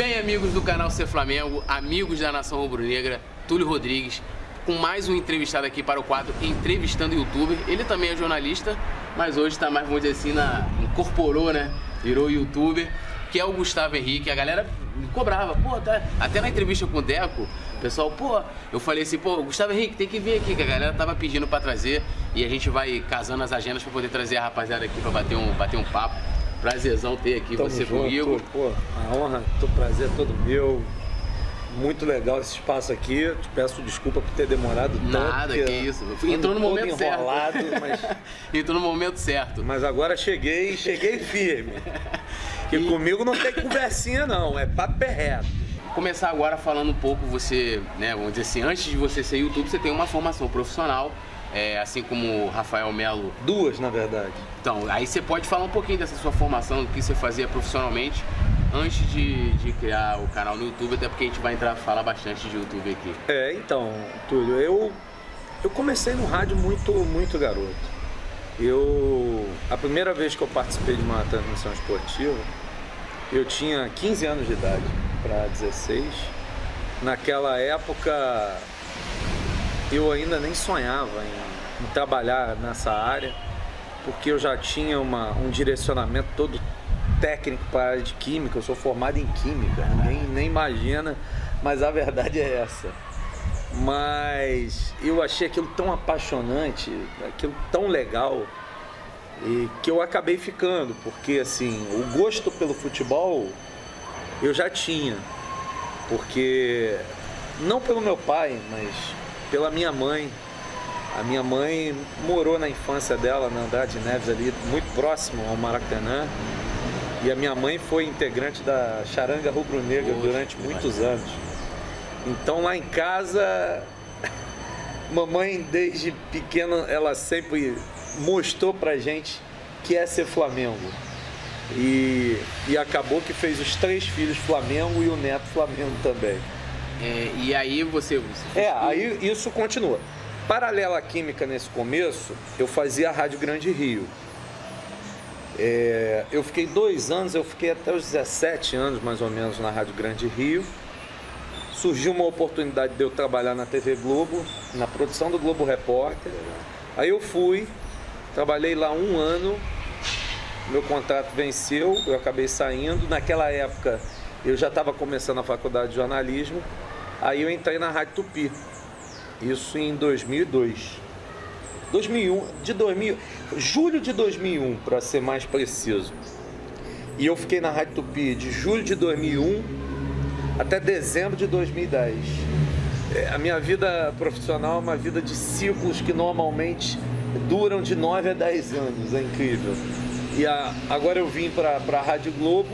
Bem, amigos do canal Ser Flamengo, amigos da Nação Rubro-Negra, Túlio Rodrigues, com mais um entrevistado aqui para o quadro Entrevistando Youtuber. Ele também é jornalista, mas hoje está mais, vamos dizer assim, na, incorporou, né? Virou youtuber, que é o Gustavo Henrique. A galera me cobrava, pô, tá... até na entrevista com o Deco, o pessoal, pô, eu falei assim, pô, Gustavo Henrique, tem que vir aqui, que a galera tava pedindo para trazer e a gente vai casando as agendas para poder trazer a rapaziada aqui para bater um, bater um papo. Prazerzão ter aqui Tamo você junto, comigo. Pô, a honra, o prazer é todo meu. Muito legal esse espaço aqui. Te peço desculpa por ter demorado tanto. Nada, que isso. Entrou no momento certo. enrolado, Mas, Entrou no momento certo. mas agora cheguei, cheguei firme. Que E- comigo não tem conversinha não, é papo é reto. Começar agora falando um pouco, você, né, vamos dizer assim, antes de você ser YouTube, você tem uma formação profissional, é, assim como o Rafael Melo. Duas, na verdade. Então, aí você pode falar um pouquinho dessa sua formação, do que você fazia profissionalmente, antes de, de criar o canal no YouTube, até porque a gente vai entrar falar bastante de YouTube aqui. É, então, Túlio, eu, eu comecei no rádio muito, muito garoto. Eu, a primeira vez que eu participei de uma transmissão esportiva, eu tinha 15 anos de idade para 16. Naquela época, eu ainda nem sonhava em, em trabalhar nessa área, porque eu já tinha uma, um direcionamento todo técnico para a área de química. Eu sou formado em química, ninguém nem imagina, mas a verdade é essa. Mas eu achei aquilo tão apaixonante, aquilo tão legal, e que eu acabei ficando, porque assim, o gosto pelo futebol eu já tinha, porque não pelo meu pai, mas pela minha mãe. A minha mãe morou na infância dela na Andrade Neves ali, muito próximo ao Maracanã. E a minha mãe foi integrante da Charanga Rubro Negra durante muitos anos. Então lá em casa, mamãe desde pequena, ela sempre mostrou pra gente que é ser Flamengo. E, e acabou que fez os três filhos Flamengo e o neto Flamengo também. É, e aí você. fez É, aí isso continua. Paralela à química nesse começo, eu fazia a Rádio Grande Rio. É, eu fiquei dois anos, eu fiquei até os 17 anos mais ou menos na Rádio Grande Rio. Surgiu uma oportunidade de eu trabalhar na TV Globo, na produção do Globo Repórter. Aí eu fui, trabalhei lá um ano, meu contrato venceu, eu acabei saindo. Naquela época eu já estava começando a faculdade de jornalismo, aí eu entrei na Rádio Tupi. Isso em 2002. 2001, de 2000, julho de 2001, para ser mais preciso. E eu fiquei na Rádio Tupi de julho de 2001 até dezembro de 2010. É, A minha vida profissional é uma vida de ciclos que normalmente duram de 9 a 10 anos, é incrível. E a- agora eu vim para a Rádio Globo,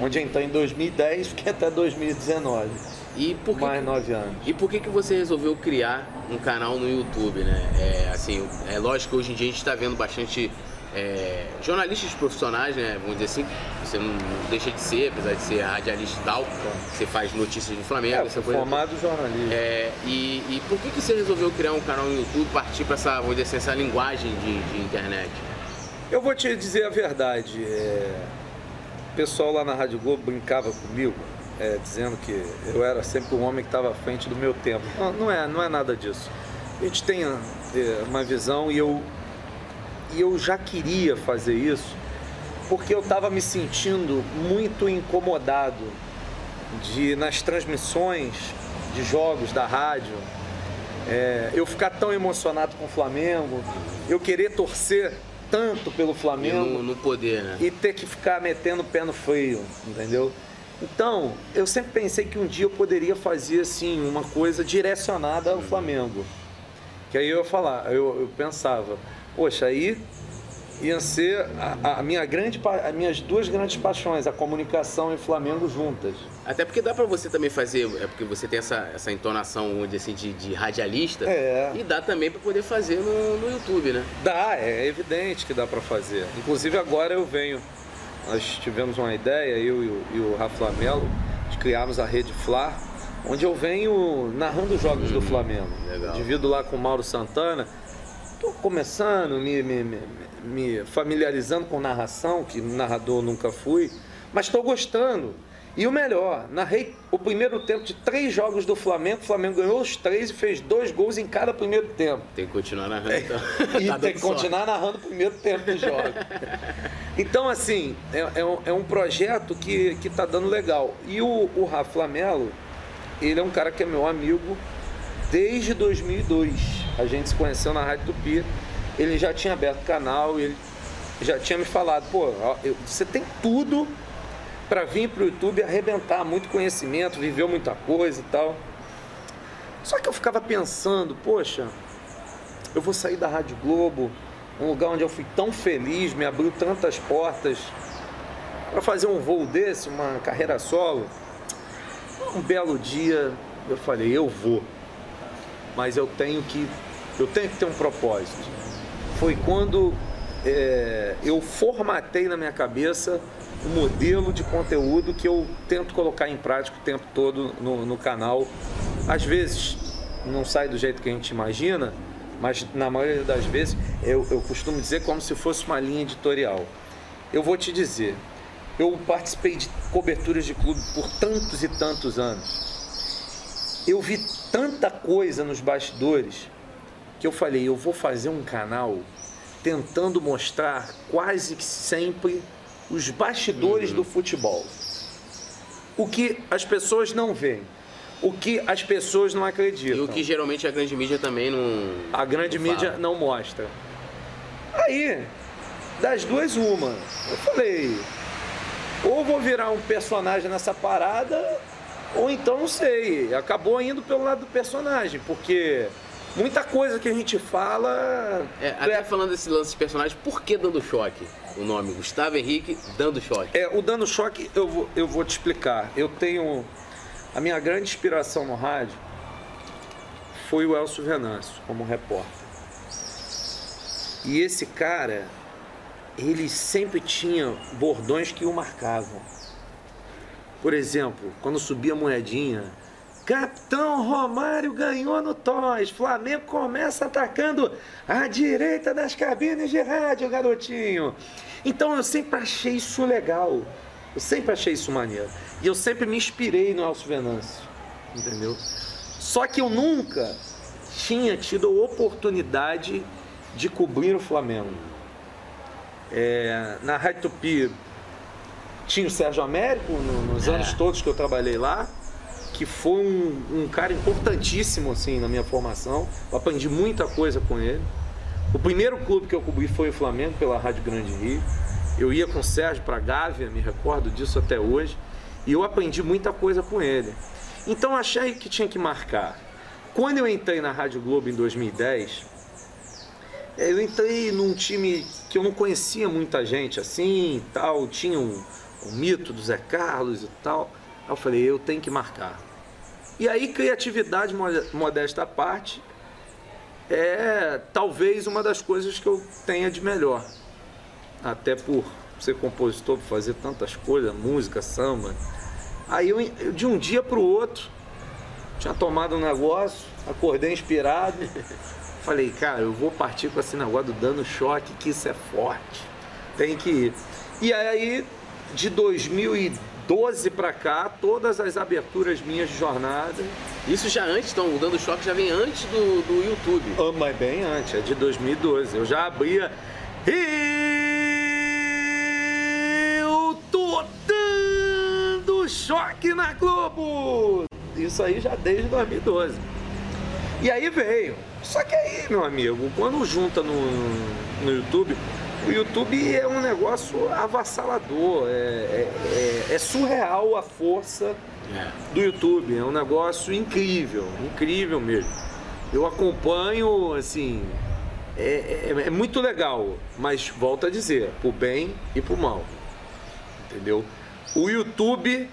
onde entrei em 2010, fiquei até 2019, E por que, mais 9 anos. E por que, que você resolveu criar um canal no YouTube, né? É, assim, é lógico que hoje em dia a gente está vendo bastante é, jornalistas profissionais, né? Vamos dizer assim, você não, deixa de ser, apesar de ser radialista e tal, você faz notícias do Flamengo, É, essa coisa. formado em jornalismo. É, e, e por que, que você resolveu criar um canal no YouTube, partir para essa, vamos dizer assim, essa linguagem de, de internet? Eu vou te dizer a verdade. é, O pessoal lá na Rádio Globo brincava comigo, é, dizendo que eu era sempre o homem que estava à frente do meu tempo. Não, não é, não é nada disso. A gente tem é, uma visão e eu, e eu já queria fazer isso porque eu estava me sentindo muito incomodado de nas transmissões de jogos da rádio é, eu ficar tão emocionado com o Flamengo, eu querer torcer tanto pelo E Flamengo no, no poder, né? e ter que ficar metendo o pé no freio, entendeu? Então, eu sempre pensei que um dia eu poderia fazer assim uma coisa direcionada ao Flamengo. Que aí eu ia falar, eu, eu pensava, poxa, aí ia ser a, a minha grande, as minhas duas grandes paixões, a comunicação e o Flamengo juntas. Até porque dá pra você também fazer, é porque você tem essa, essa entonação, assim, de, de radialista. É. E dá também pra poder fazer no, no YouTube, né? Dá, é evidente que dá para fazer. Inclusive agora eu venho, nós tivemos uma ideia, eu e o, e o Rafa Lamelo, de criarmos a Rede Fla, onde eu venho narrando os jogos do Flamengo. legal. Divido lá com o Mauro Santana. Estou começando, me, me, me, me familiarizando com narração, que narrador nunca fui, mas estou gostando. E o melhor, narrei o primeiro tempo de três jogos do Flamengo. O Flamengo ganhou os três e fez dois gols em cada primeiro tempo. Tem que continuar narrando. Então. e tá tem que continuar sorte. narrando o primeiro tempo de jogo. então, assim, é, é, um, é, um, projeto que, que tá dando legal. E o, o Rafa Flamelo, ele é um cara que é meu amigo desde 2002. A gente se conheceu na Rádio Tupi. Ele já tinha aberto o canal, ele já tinha me falado, pô, você tem tudo para vir para o YouTube arrebentar muito conhecimento, viveu muita coisa e tal. Só que eu ficava pensando, poxa, eu vou sair da Rádio Globo, um lugar onde eu fui tão feliz, me abriu tantas portas, para fazer um voo desse, uma carreira solo. Um belo dia eu falei, eu vou, mas eu tenho que, eu tenho que ter um propósito. Foi quando é, eu formatei na minha cabeça o modelo de conteúdo que eu tento colocar em prática o tempo todo no, no canal. Às vezes não sai do jeito que a gente imagina, mas na maioria das vezes eu, eu costumo dizer como se fosse uma linha editorial. Eu vou te dizer, eu participei de coberturas de clube por tantos e tantos anos. Eu vi tanta coisa nos bastidores que eu falei, eu vou fazer um canal tentando mostrar quase que sempre os bastidores uhum. do futebol. O que as pessoas não veem. O que as pessoas não acreditam. E o que geralmente a grande mídia também não. A grande não mídia fala. não mostra. Aí, das duas, uma. Eu falei, ou vou virar um personagem nessa parada, ou então não sei. Acabou indo pelo lado do personagem, porque muita coisa que a gente fala. É, até é... falando desse lance de personagem, por que dando choque? O nome Gustavo Henrique Dando Choque. É, o Dando Choque eu vou, eu vou te explicar. Eu tenho. A minha grande inspiração no rádio foi o Elcio Venâncio, como repórter. E esse cara, ele sempre tinha bordões que o marcavam. Por exemplo, quando subia a moedinha, Capitão Romário ganhou no Toys. Flamengo começa atacando a direita das cabines de rádio, garotinho. Então eu sempre achei isso legal. Eu sempre achei isso maneiro. E eu sempre me inspirei no Elcio Venâncio. Entendeu? Só que eu nunca tinha tido a oportunidade de cobrir o Flamengo. É, na Rádio Tupi tinha o Sérgio Américo nos anos é. todos que eu trabalhei lá que foi um, um, cara importantíssimo assim na minha formação. Eu aprendi muita coisa com ele. O primeiro clube que eu cobri foi o Flamengo pela Rádio Grande Rio. Eu ia com o Sérgio para Gávea, me recordo disso até hoje, e eu aprendi muita coisa com ele. Então achei que tinha que marcar. Quando eu entrei na Rádio Globo em 2010, eu entrei num time que eu não conhecia muita gente assim, tal, tinha um, um mito do Zé Carlos e tal. Aí eu falei, eu tenho que marcar. E aí, criatividade, modesta à parte, é talvez uma das coisas que eu tenha de melhor. Até por ser compositor, por fazer tantas coisas, música, samba. Aí eu, de um dia para o outro, tinha tomado um negócio, acordei inspirado. Falei, cara, eu vou partir com esse negócio do dando choque, que isso é forte. Tem que ir. E aí, de 2010, 12 para cá, todas as aberturas minhas de jornada. Isso já antes, então, o Dando Choque já vem antes do, do YouTube. Oh, mas bem antes, é de 2012. Eu já abria. Eu tô dando choque na Globo! Isso aí já desde 2012. E aí veio. Só que aí, meu amigo, quando junta no, no YouTube, o YouTube é um negócio avassalador, é, é, é, é surreal a força é. do YouTube, é um negócio incrível, incrível mesmo. Eu acompanho, assim, é, é, é muito legal, mas volto a dizer, pro bem e pro mal, entendeu? O YouTube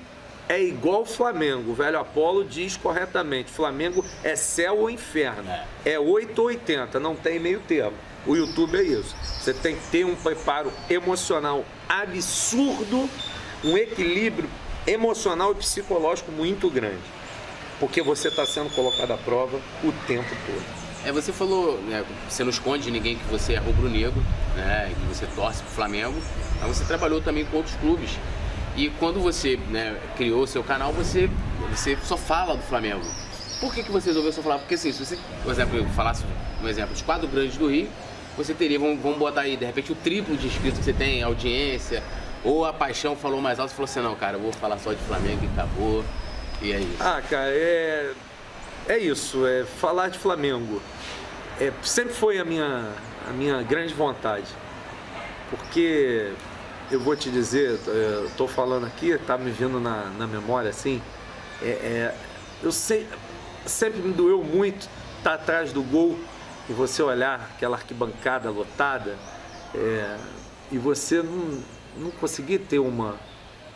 é igual o Flamengo, o velho Apolo diz corretamente, Flamengo é céu ou inferno, é 8 ou 80, não tem meio termo. O YouTube é isso. Você tem que ter um preparo emocional absurdo, um equilíbrio emocional e psicológico muito grande. Porque você está sendo colocado à prova o tempo todo. É, você falou, né, você não esconde de ninguém que você é rubro-negro, né, que você torce pro Flamengo, mas você trabalhou também com outros clubes. E quando você né, criou seu canal, você, você só fala do Flamengo. Por que, que você resolveu só falar? Porque assim, se você, por exemplo, falasse um exemplo, os quatro grandes do Rio, você teria, vamos, vamos botar aí, de repente, o triplo de inscritos que você tem, audiência, ou a paixão falou mais alto e falou assim, não, cara, eu vou falar só de Flamengo e acabou. E é isso. Ah, cara, é. É isso, é falar de Flamengo. É, sempre foi a minha, a minha grande vontade. Porque eu vou te dizer, estou falando aqui, tá me vindo na, na memória assim. É, é, eu sei, sempre me doeu muito estar tá atrás do gol e você olhar aquela arquibancada lotada é, e você não, não conseguir ter uma,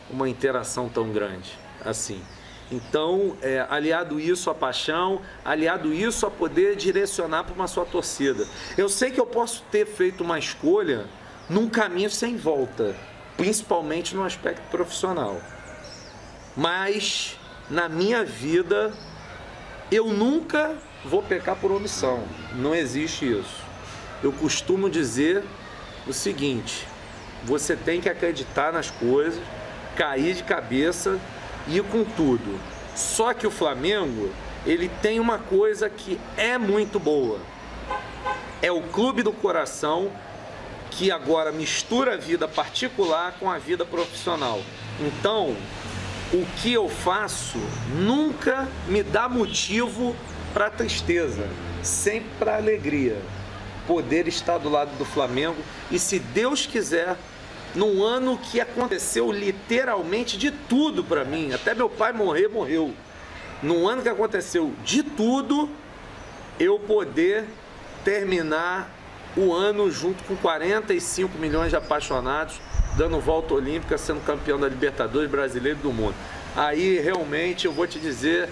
uma interação tão grande assim. Então, é, aliado isso à paixão, aliado isso a poder direcionar para uma sua torcida. Eu sei que eu posso ter feito uma escolha num caminho sem volta, principalmente no aspecto profissional. Mas na minha vida eu nunca vou pecar por omissão. Não existe isso. Eu costumo dizer o seguinte: você tem que acreditar nas coisas, cair de cabeça e ir com tudo. Só que o Flamengo, ele tem uma coisa que é muito boa. É o clube do coração que agora mistura a vida particular com a vida profissional. Então, o que eu faço nunca me dá motivo para tristeza, sempre para alegria. Poder estar do lado do Flamengo e, se Deus quiser, num ano que aconteceu literalmente de tudo para mim, até meu pai morrer, morreu. Num ano que aconteceu de tudo, eu poder terminar o ano junto com 45 milhões de apaixonados, dando volta olímpica, sendo campeão da Libertadores brasileiro do mundo. Aí realmente eu vou te dizer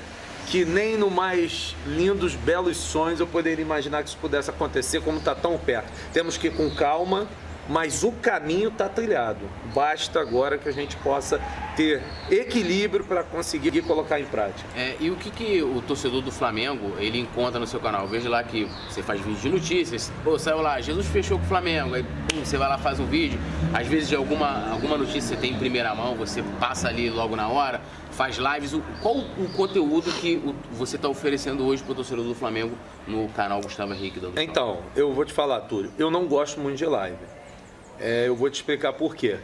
que nem no mais lindos, belos sonhos eu poderia imaginar que isso pudesse acontecer, como está tão perto. Temos que ir com calma, mas o caminho está trilhado. Basta agora que a gente possa ter equilíbrio para conseguir colocar em prática. É, e o que, que o torcedor do Flamengo ele encontra no seu canal? Veja lá que você faz vídeo de notícias, pô, saiu lá, Jesus fechou com o Flamengo, aí pum, você vai lá faz um vídeo, às vezes de alguma, alguma notícia você tem em primeira mão, você passa ali logo na hora, faz lives. Qual o conteúdo que você está oferecendo hoje para o torcedor do Flamengo no canal Gustavo Henrique? Da então, eu vou te falar, Túlio, eu não gosto muito de live. É, eu vou te explicar por quê.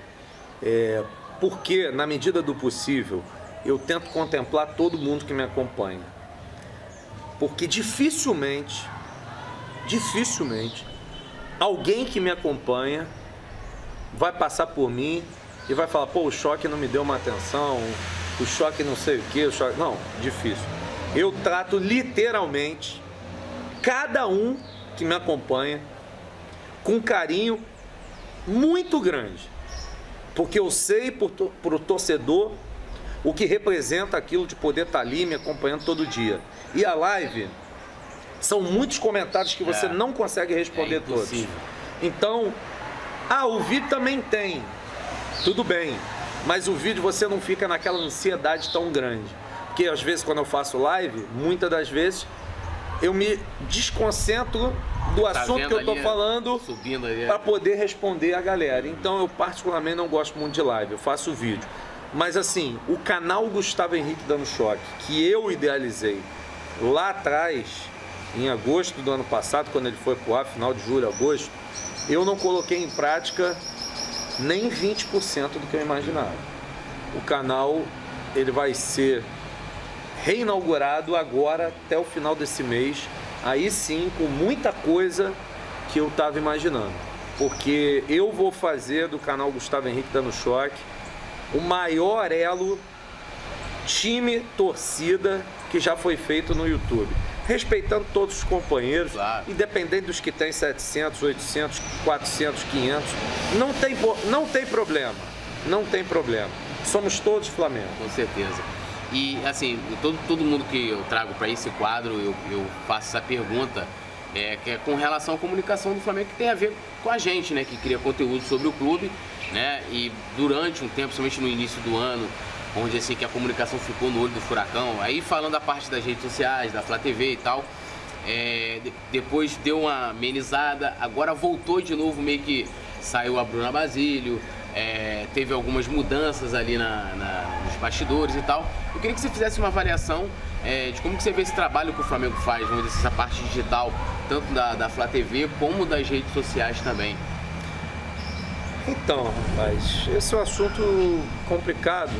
É, porque, na medida do possível, eu tento contemplar todo mundo que me acompanha. Porque dificilmente, dificilmente, alguém que me acompanha vai passar por mim e vai falar, pô, o choque não me deu uma atenção, o choque não sei o que, o choque. Não, difícil. Eu trato literalmente cada um que me acompanha com carinho muito grande, porque eu sei para o torcedor o que representa aquilo de poder estar tá ali me acompanhando todo dia. E a live são muitos comentários que você é, não consegue responder é todos. Então, ah, o vídeo também tem. Tudo bem, mas o vídeo você não fica naquela ansiedade tão grande. Porque às vezes quando eu faço live, muitas das vezes eu me desconcentro do tá assunto que eu estou falando para poder responder a galera. Então eu particularmente não gosto muito de live, eu faço vídeo. Mas assim, o canal Gustavo Henrique Dando Choque, que eu idealizei lá atrás, em agosto do ano passado, quando ele foi pro ar, final de julho, agosto, eu não coloquei em prática nem 20% do que eu imaginava. O canal ele vai ser reinaugurado agora até o final desse mês, aí sim com muita coisa que eu estava imaginando. Porque eu vou fazer do canal Gustavo Henrique Dando Choque o maior elo time torcida que já foi feito no YouTube. Respeitando todos os companheiros, claro. independente dos que têm 700, 800, 400, 500, não tem, não tem problema, não tem problema. Somos todos Flamengo. Com certeza. E assim, todo, todo mundo que eu trago para esse quadro, eu, eu faço essa pergunta, é, que é com relação à comunicação do Flamengo, que tem a ver com a gente, né? Que cria conteúdo sobre o clube, né? E durante um tempo, somente no início do ano, onde assim que a comunicação ficou no olho do furacão, aí falando a parte das redes sociais, da Flá TV e tal, é, depois deu uma amenizada, agora voltou de novo, meio que saiu a Bruna Basílio, é, teve algumas mudanças ali na, na, nos bastidores e tal. Eu queria que você fizesse uma avaliação é, de como que você vê esse trabalho que o Flamengo faz, vamos dizer, essa parte digital, tanto da, da Flá TV como das redes sociais também. Então, rapaz, esse é um assunto complicado.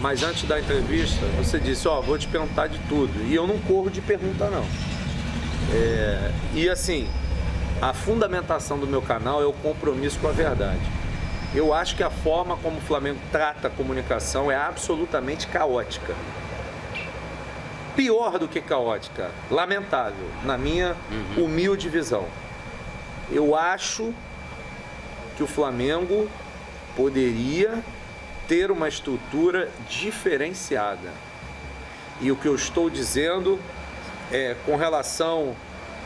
Mas antes da entrevista, você disse, ó, oh, vou te perguntar de tudo. E eu não corro de pergunta, não. É, e assim, a fundamentação do meu canal é o compromisso com a verdade. Eu acho que a forma como o Flamengo trata a comunicação é absolutamente caótica. Pior do que caótica, lamentável, na minha uhum. humilde visão. Eu acho que o Flamengo poderia ter uma estrutura diferenciada. E o que eu estou dizendo é com relação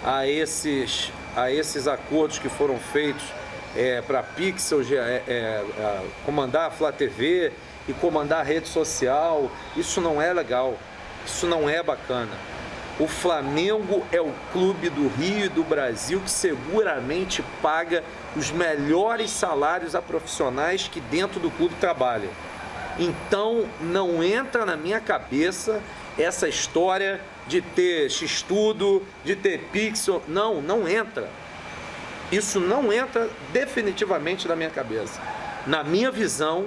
a esses, a esses acordos que foram feitos é, para Pixel é, é, comandar a Flá TV e comandar a rede social. Isso não é legal, isso não é bacana. O Flamengo é o clube do Rio e do Brasil que seguramente paga os melhores salários a profissionais que dentro do clube trabalham. Então não entra na minha cabeça essa história de ter X-Tudo, de ter Pixel. Não, não entra. Isso não entra definitivamente na minha cabeça. Na minha visão,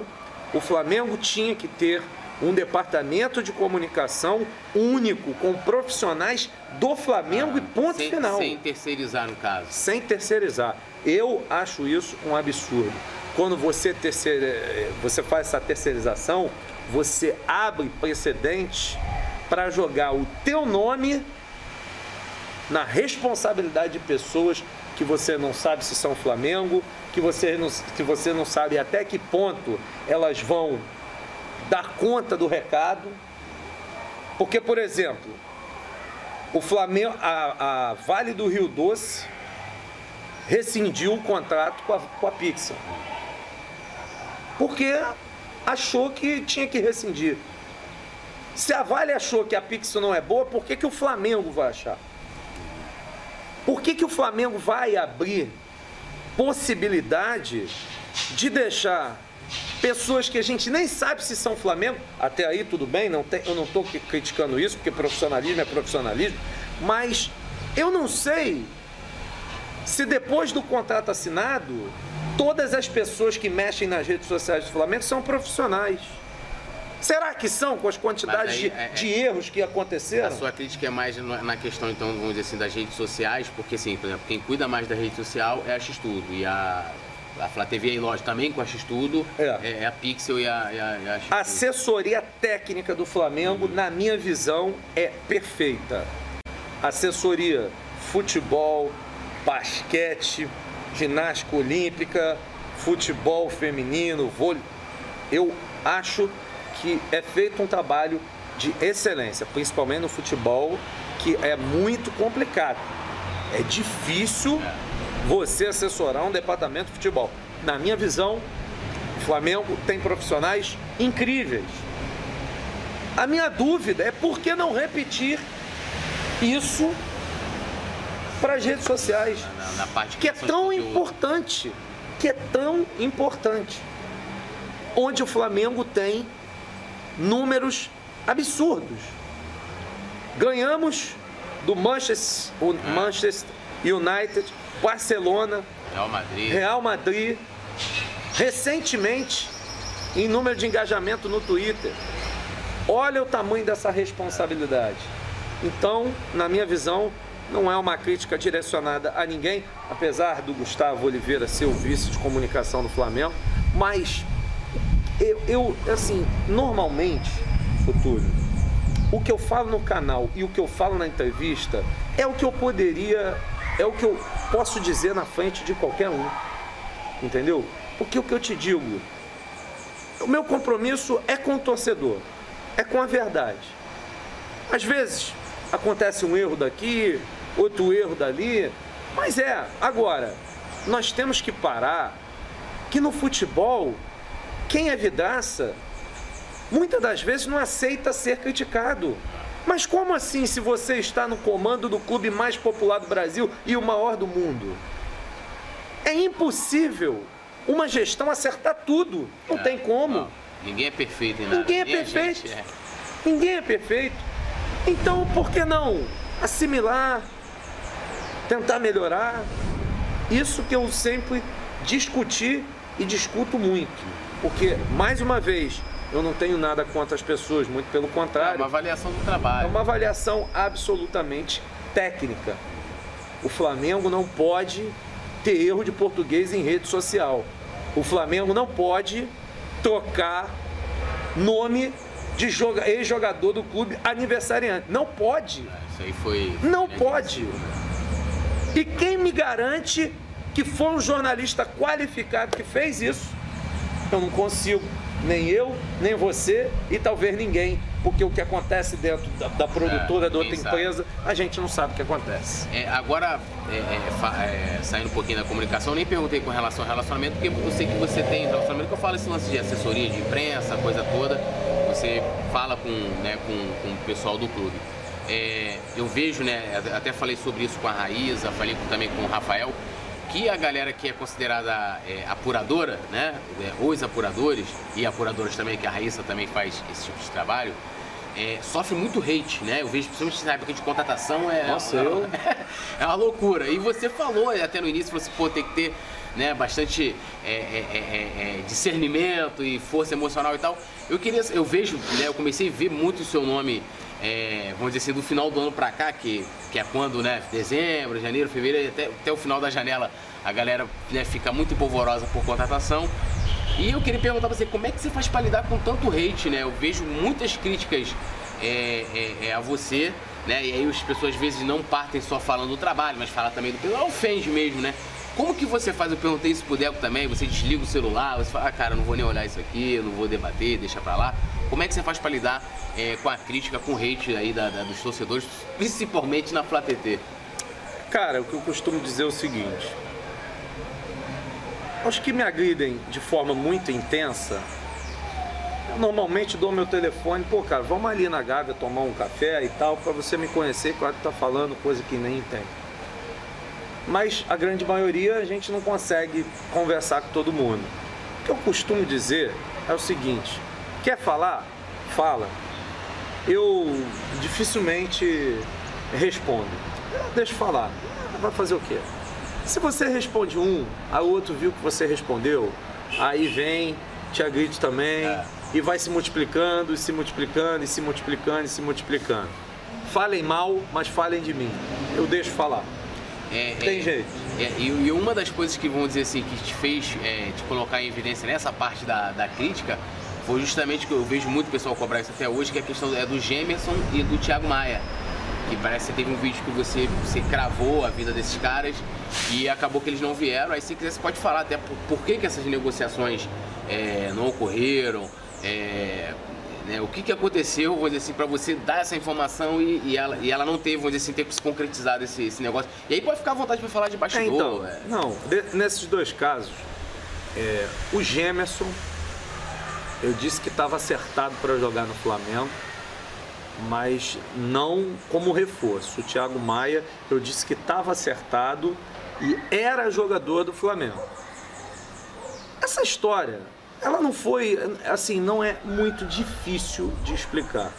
o Flamengo tinha que ter um departamento de comunicação único, com profissionais do Flamengo ah, e ponto sem, final. Sem terceirizar, no caso. Sem terceirizar. Eu acho isso um absurdo. Quando você, terceira, eh, você faz essa terceirização, você abre precedente para jogar o teu nome na responsabilidade de pessoas que você não sabe se são Flamengo, que você não, que você não sabe até que ponto elas vão dar conta do recado. Porque, por exemplo, o Flamengo, a, a Vale do Rio Doce rescindiu o contrato com a, com a Pixel. Porque achou que tinha que rescindir. Se a Vale achou que a Pixel não é boa, por que, que o Flamengo vai achar? Por que, que o Flamengo vai abrir possibilidade de deixar pessoas que a gente nem sabe se são Flamengo, até aí tudo bem, não tem, eu não estou criticando isso, porque profissionalismo é profissionalismo, mas eu não sei se depois do contrato assinado, todas as pessoas que mexem nas redes sociais do Flamengo são profissionais. Será que são com as quantidades aí, de, é, de, é, erros que aconteceram? A sua crítica é mais na questão, então, vamos dizer assim, das redes sociais, porque, assim, por exemplo, quem cuida mais da rede social é a X-Tudo. E a, a Flá TV e lógico também com a X-Tudo, é. é. é. a Pixel e a, e a, e a A assessoria técnica do Flamengo, uhum. na minha visão, é perfeita. Assessoria futebol, basquete, ginástica olímpica, futebol feminino, vôlei. Eu acho que é feito um trabalho de excelência, principalmente no futebol, que é muito complicado. É difícil você assessorar um departamento de futebol. Na minha visão, o Flamengo tem profissionais incríveis. A minha dúvida é por que não repetir isso para as redes sociais, na, na parte que é tão importante, que é tão importante, onde o Flamengo tem números absurdos. Ganhamos do Manchester, é. Manchester United, Barcelona, Real Madrid. Real Madrid. Recentemente, em número de engajamento no Twitter. Olha o tamanho dessa responsabilidade. Então, na minha visão, não é uma crítica direcionada a ninguém, apesar do Gustavo Oliveira ser o vice de comunicação do Flamengo, mas eu, eu assim, normalmente, Futuro, o que eu falo no canal e o que eu falo na entrevista é o que eu poderia, é o que eu posso dizer na frente de qualquer um. Entendeu? Porque o que eu te digo, o meu compromisso é com o torcedor, é com a verdade. Às vezes acontece um erro daqui, outro erro dali, mas é, agora, nós temos que parar que no futebol quem é vidraça, muitas das vezes não aceita ser criticado. Mas como assim se você está no comando do clube mais popular do Brasil e o maior do mundo? É impossível uma gestão acertar tudo. Não é, tem como. Não, ninguém é perfeito em nada. Ninguém é perfeito. É. Ninguém é perfeito. Então, por que não assimilar, tentar melhorar? Isso que eu sempre discuti e discuto muito. Porque, mais uma vez, eu não tenho nada contra as pessoas, muito pelo contrário. É uma avaliação do trabalho. É uma avaliação absolutamente técnica. O Flamengo não pode ter erro de português em rede social. O Flamengo não pode trocar nome de ex-jogador do clube aniversariante. Não pode. Isso aí foi. Não pode. E quem me garante que foi um jornalista qualificado que fez isso? Eu não consigo. Nem eu, nem você e talvez ninguém. Porque o que acontece dentro da, da produtora é, da outra empresa, a gente não sabe o que acontece. É, agora, é, é, é, saindo um pouquinho da comunicação, nem perguntei com relação ao relacionamento, porque eu sei que você tem relacionamento, que eu falo esse lance de assessoria de imprensa, coisa toda. Você fala com, né, com, com o pessoal do clube. É, eu vejo, né, até falei sobre isso com a Raíza, falei também com o Rafael, que a galera que é considerada é, apuradora, né, é, os apuradores e apuradoras também, que a Raíssa também faz esse tipo de trabalho, é, sofre muito hate, né? Eu vejo, principalmente na época de contratação, é, Nossa, eu... é uma loucura. E você falou até no início, você pô, tem que ter né, bastante é, é, é, discernimento e força emocional e tal. Eu queria, eu vejo, né, eu comecei a ver muito o seu nome é, vamos dizer assim, do final do ano para cá, que, que é quando, né, dezembro, janeiro, fevereiro, até, até o final da janela, a galera né, fica muito empolvorosa por contratação. E eu queria perguntar pra você, como é que você faz para lidar com tanto hate, né? Eu vejo muitas críticas é, é, é, a você, né? E aí as pessoas às vezes não partem só falando do trabalho, mas falam também do ofende mesmo, né? Como que você faz? Eu perguntei isso pro Deco também, você desliga o celular, você fala, ah, cara, não vou nem olhar isso aqui, não vou debater, deixa pra lá. Como é que você faz para lidar é, com a crítica, com o hate aí da, da, dos torcedores, principalmente na Flá TT? Cara, o que eu costumo dizer é o seguinte. Os que me agridem de forma muito intensa, eu normalmente dou meu telefone, pô, cara, vamos ali na Gávea tomar um café e tal, para você me conhecer, claro que tá falando coisa que nem tem. Mas a grande maioria a gente não consegue conversar com todo mundo. O que eu costumo dizer é o seguinte: Quer falar? Fala. Eu dificilmente respondo. Deixa eu falar. Vai fazer o quê? Se você responde um, a outro viu que você respondeu, aí vem, te agride também, é. e vai se multiplicando, e se multiplicando, e se multiplicando, e se multiplicando. Falem mal, mas falem de mim. Eu deixo falar. É, Tem é, jeito. É, e, uma das coisas que, vamos dizer assim, que te fez é, te colocar em evidência nessa parte da, da crítica foi justamente que eu vejo muito pessoal cobrar isso até hoje, que é a questão é do Gemerson e do Thiago Maia. Que parece que teve um vídeo que você, você cravou a vida desses caras e acabou que eles não vieram. Aí se quiser você pode falar até por, por que, que essas negociações é, não ocorreram, é, né, o que, que aconteceu, vou dizer assim, para você dar essa informação e, e, ela, e ela não teve, vamos dizer assim, ter se concretizado esse, esse negócio. E aí pode ficar à vontade para falar de bastidor. É, então, é. Não, de, nesses dois casos, é, o Gemerson eu disse que estava acertado para jogar no Flamengo, mas não como reforço. O Thiago Maia, eu disse que estava acertado e era jogador do Flamengo. Essa história, ela não foi, assim, não é muito difícil de explicar.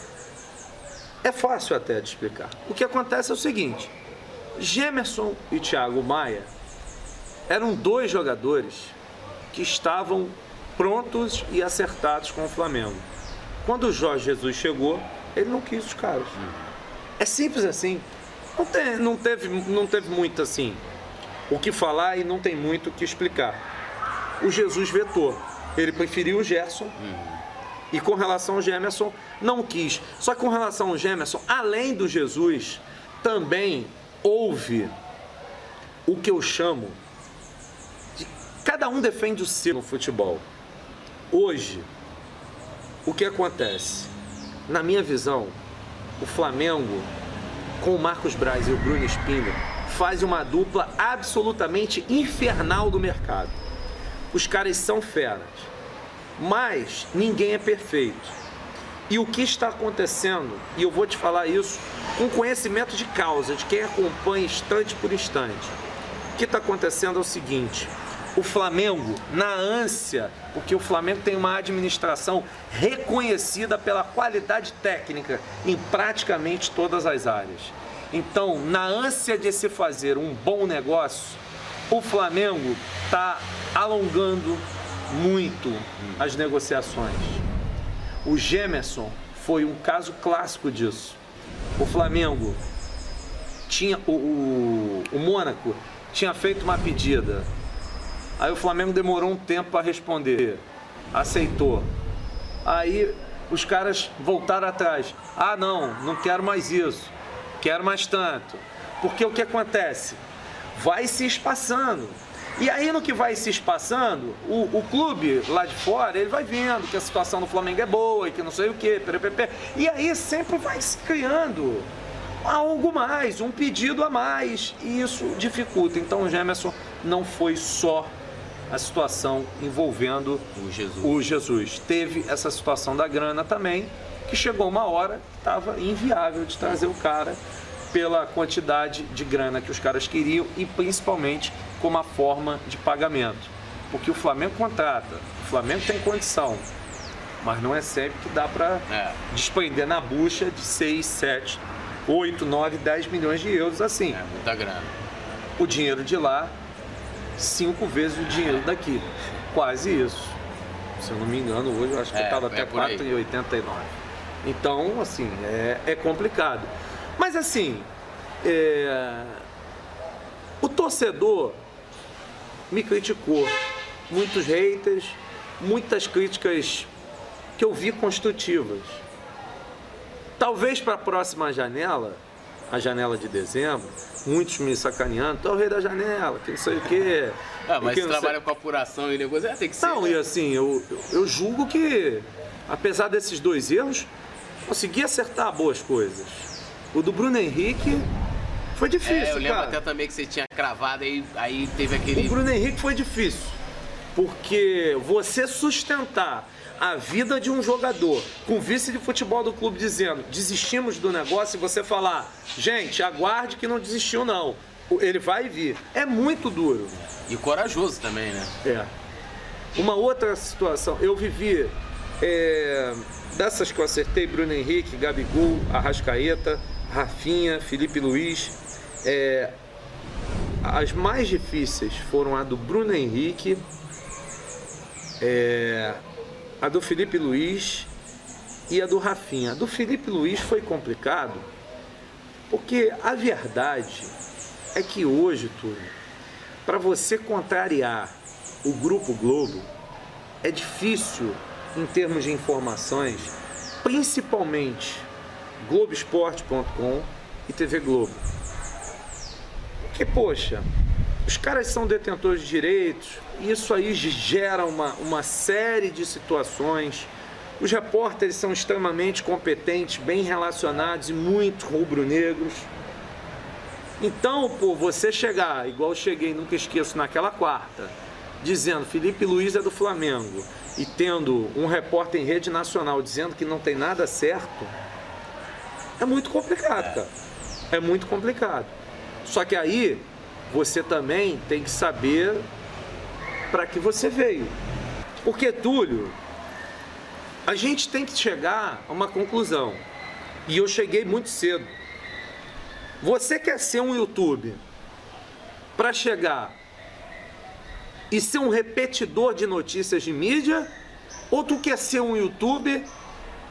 É fácil até de explicar. O que acontece é o seguinte: Gemerson e Thiago Maia eram dois jogadores que estavam prontos e acertados com o Flamengo. Quando o Jorge Jesus chegou, ele não quis os caras. É simples assim. Não, tem, não, teve, não teve muito assim o que falar e não tem muito o que explicar. O Jesus vetou. Ele preferiu o Gerson. Uhum. E com relação ao Gemerson, não quis. Só que com relação ao Gemerson, além do Jesus, também houve o que eu chamo de cada um defende o seu no futebol. Hoje, o que acontece? Na minha visão, o Flamengo, com o Marcos Braz e o Bruno Spindler, faz uma dupla absolutamente infernal do mercado. Os caras são feras, mas ninguém é perfeito. E o que está acontecendo, e eu vou te falar isso com conhecimento de causa, de quem acompanha instante por instante. O que está acontecendo é o seguinte: o Flamengo, na ânsia, porque o Flamengo tem uma administração reconhecida pela qualidade técnica em praticamente todas as áreas. Então, na ânsia de se fazer um bom negócio, o Flamengo está alongando muito as negociações. O Gemerson foi um caso clássico disso. O Flamengo tinha o, o, o Mônaco tinha feito uma pedida. Aí o Flamengo demorou um tempo para responder. Aceitou. Aí os caras voltaram atrás. Ah, não, não quero mais isso. Quero mais tanto. Porque o que acontece? Vai se espaçando. E aí no que vai se espaçando, o, o clube lá de fora, ele vai vendo que a situação do Flamengo é boa e que não sei o quê, e aí sempre vai se criando algo mais, um pedido a mais, e isso dificulta. Então o Gemerson não foi só a situação envolvendo o Jesus. o Jesus. Teve essa situação da grana também, que chegou uma hora que estava inviável de trazer o cara pela quantidade de grana que os caras queriam e principalmente como a forma de pagamento. Porque o Flamengo contrata, o Flamengo tem condição, mas não é sempre que dá para é. desprender na bucha de 6, 7, 8, 9, 10 milhões de euros assim. É muita grana. O dinheiro de lá, cinco vezes o dinheiro daqui. Quase isso. Se eu não me engano, hoje eu acho que é, estava até é 4,89. Então, assim, é, é complicado. Mas assim, é... o torcedor me criticou. Muitos haters, muitas críticas que eu vi construtivas. Talvez para a próxima janela, a janela de dezembro, muitos me sacaneando, tu é o rei da janela, que não sei o quê. Ah, mas você trabalha sei... com apuração e negócio, é, tem que ser. Não, né? e assim, eu, eu julgo que, apesar desses dois erros, consegui acertar boas coisas. O do Bruno Henrique foi difícil, é, eu lembro cara. até também que você tinha cravado aí, aí teve aquele. O Bruno Henrique foi difícil. Porque você sustentar a vida de um jogador com o vice de futebol do clube dizendo desistimos do negócio e você falar, gente, aguarde que não desistiu não. Ele vai vir. É muito duro. E corajoso também, né? É. Uma outra situação, eu vivi é, dessas que eu acertei, Bruno Henrique, Gabigol, Arrascaeta, Rafinha, Felipe Luiz. É, as mais difíceis foram a do Bruno Henrique, é, a do Felipe Luiz e a do Rafinha. A do Felipe Luiz foi complicado porque a verdade é que hoje, tudo para você contrariar o Grupo Globo, é difícil em termos de informações, principalmente Globoesporte.com e TV Globo. Porque, poxa, os caras são detentores de direitos, isso aí gera uma, uma série de situações. Os repórteres são extremamente competentes, bem relacionados e muito rubro-negros. Então, pô, você chegar, igual cheguei, nunca esqueço, naquela quarta, dizendo Felipe Luiz é do Flamengo, e tendo um repórter em rede nacional dizendo que não tem nada certo, é muito complicado, cara. É muito complicado. Só que aí você também tem que saber para que você veio. Porque, Túlio, a gente tem que chegar a uma conclusão. E eu cheguei muito cedo. Você quer ser um YouTube para chegar e ser um repetidor de notícias de mídia? Ou tu quer ser um YouTube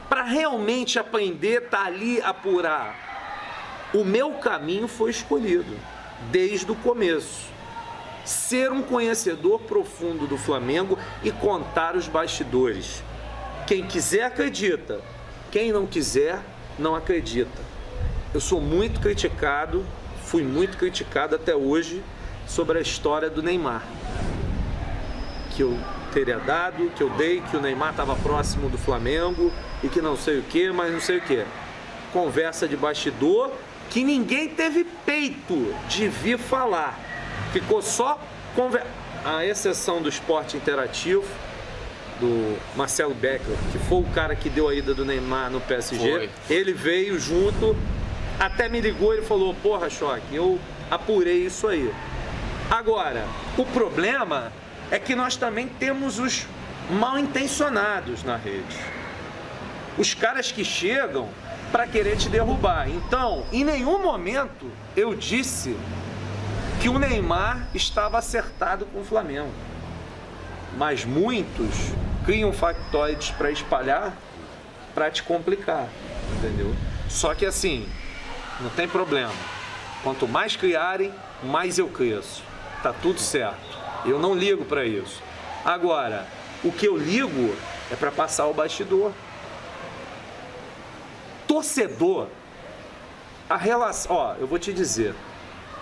para realmente aprender, tá ali apurar? O meu caminho foi escolhido desde o começo. Ser um conhecedor profundo do Flamengo e contar os bastidores. Quem quiser acredita, quem não quiser não acredita. Eu sou muito criticado, fui muito criticado até hoje sobre a história do Neymar que eu teria dado, que eu dei, que o Neymar estava próximo do Flamengo e que não sei o que, mas não sei o que. Conversa de bastidor que ninguém teve peito de vir falar. Ficou só conversa. A exceção do esporte interativo, do Marcelo Beckler, que foi o cara que deu a ida do Neymar no PSG. Foi. Ele veio junto, até me ligou e falou: Porra, Choque, eu apurei isso aí. Agora, o problema é que nós também temos os mal intencionados na rede. Os caras que chegam para querer te derrubar. Então, em nenhum momento eu disse que o Neymar estava acertado com o Flamengo. Mas muitos criam factoides para espalhar para te complicar, entendeu? Só que assim, não tem problema. Quanto mais criarem, mais eu cresço. Tá tudo certo. Eu não ligo para isso. Agora, o que eu ligo é para passar o bastidor. Torcedor, a relação, ó, eu vou te dizer,